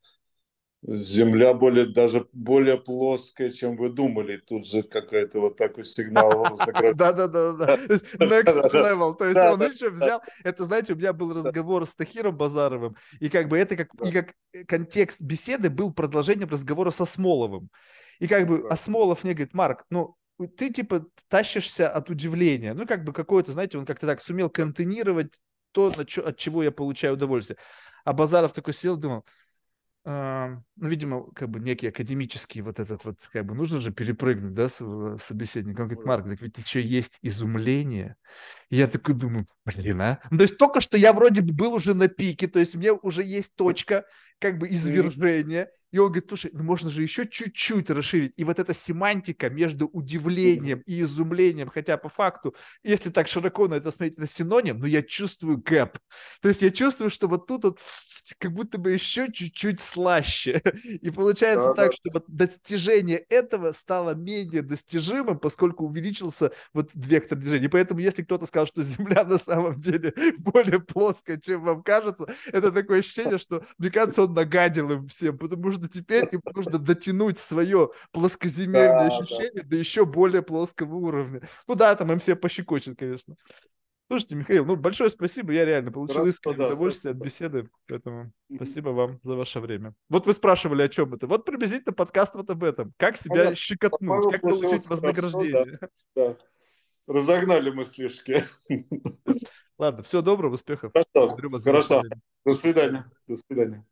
Земля более, даже более плоская, чем вы думали. Тут же какой-то вот такой сигнал <laughs> Да-да-да. Next level. То есть он еще взял... Это, знаете, у меня был разговор с Тахиром Базаровым, и как бы это как... И как контекст беседы был продолжением разговора со Смоловым. И как бы Осмолов мне говорит, Марк, ну, ты типа тащишься от удивления. Ну, как бы какое-то, знаете, он как-то так сумел контейнировать то, от чего я получаю удовольствие. А Базаров такой сел, думал, ну, видимо, как бы некий академический вот этот вот, как бы нужно же перепрыгнуть, да, собеседник. Он говорит, Марк, так ведь еще есть изумление. И я такой думаю, блин, а? Ну, то есть только что я вроде бы был уже на пике, то есть у меня уже есть точка, как бы извержения, и он говорит, слушай, ну можно же еще чуть-чуть расширить. И вот эта семантика между удивлением и изумлением, хотя по факту, если так широко на это смотреть, это синоним, но я чувствую гэп. То есть я чувствую, что вот тут вот как будто бы еще чуть-чуть слаще. И получается да, так, да. что вот достижение этого стало менее достижимым, поскольку увеличился вот вектор движения. И поэтому если кто-то сказал, что Земля на самом деле <laughs> более плоская, чем вам кажется, это такое ощущение, что, мне кажется, он нагадил им всем, потому что теперь им нужно дотянуть свое плоскоземельное да, ощущение да. до еще более плоского уровня. Ну да, там им все пощекочет, конечно. Слушайте, Михаил, ну большое спасибо, я реально получил Раз, искреннее да, удовольствие спасибо. от беседы, поэтому спасибо вам за ваше время. Вот вы спрашивали, о чем это. Вот приблизительно подкаст вот об этом. Как себя Понятно. щекотнуть, как получить вознаграждение. Хорошо, да, да. Разогнали мы слишком. Ладно, всего доброго, успехов. Хорошо, хорошо. До свидания. До свидания.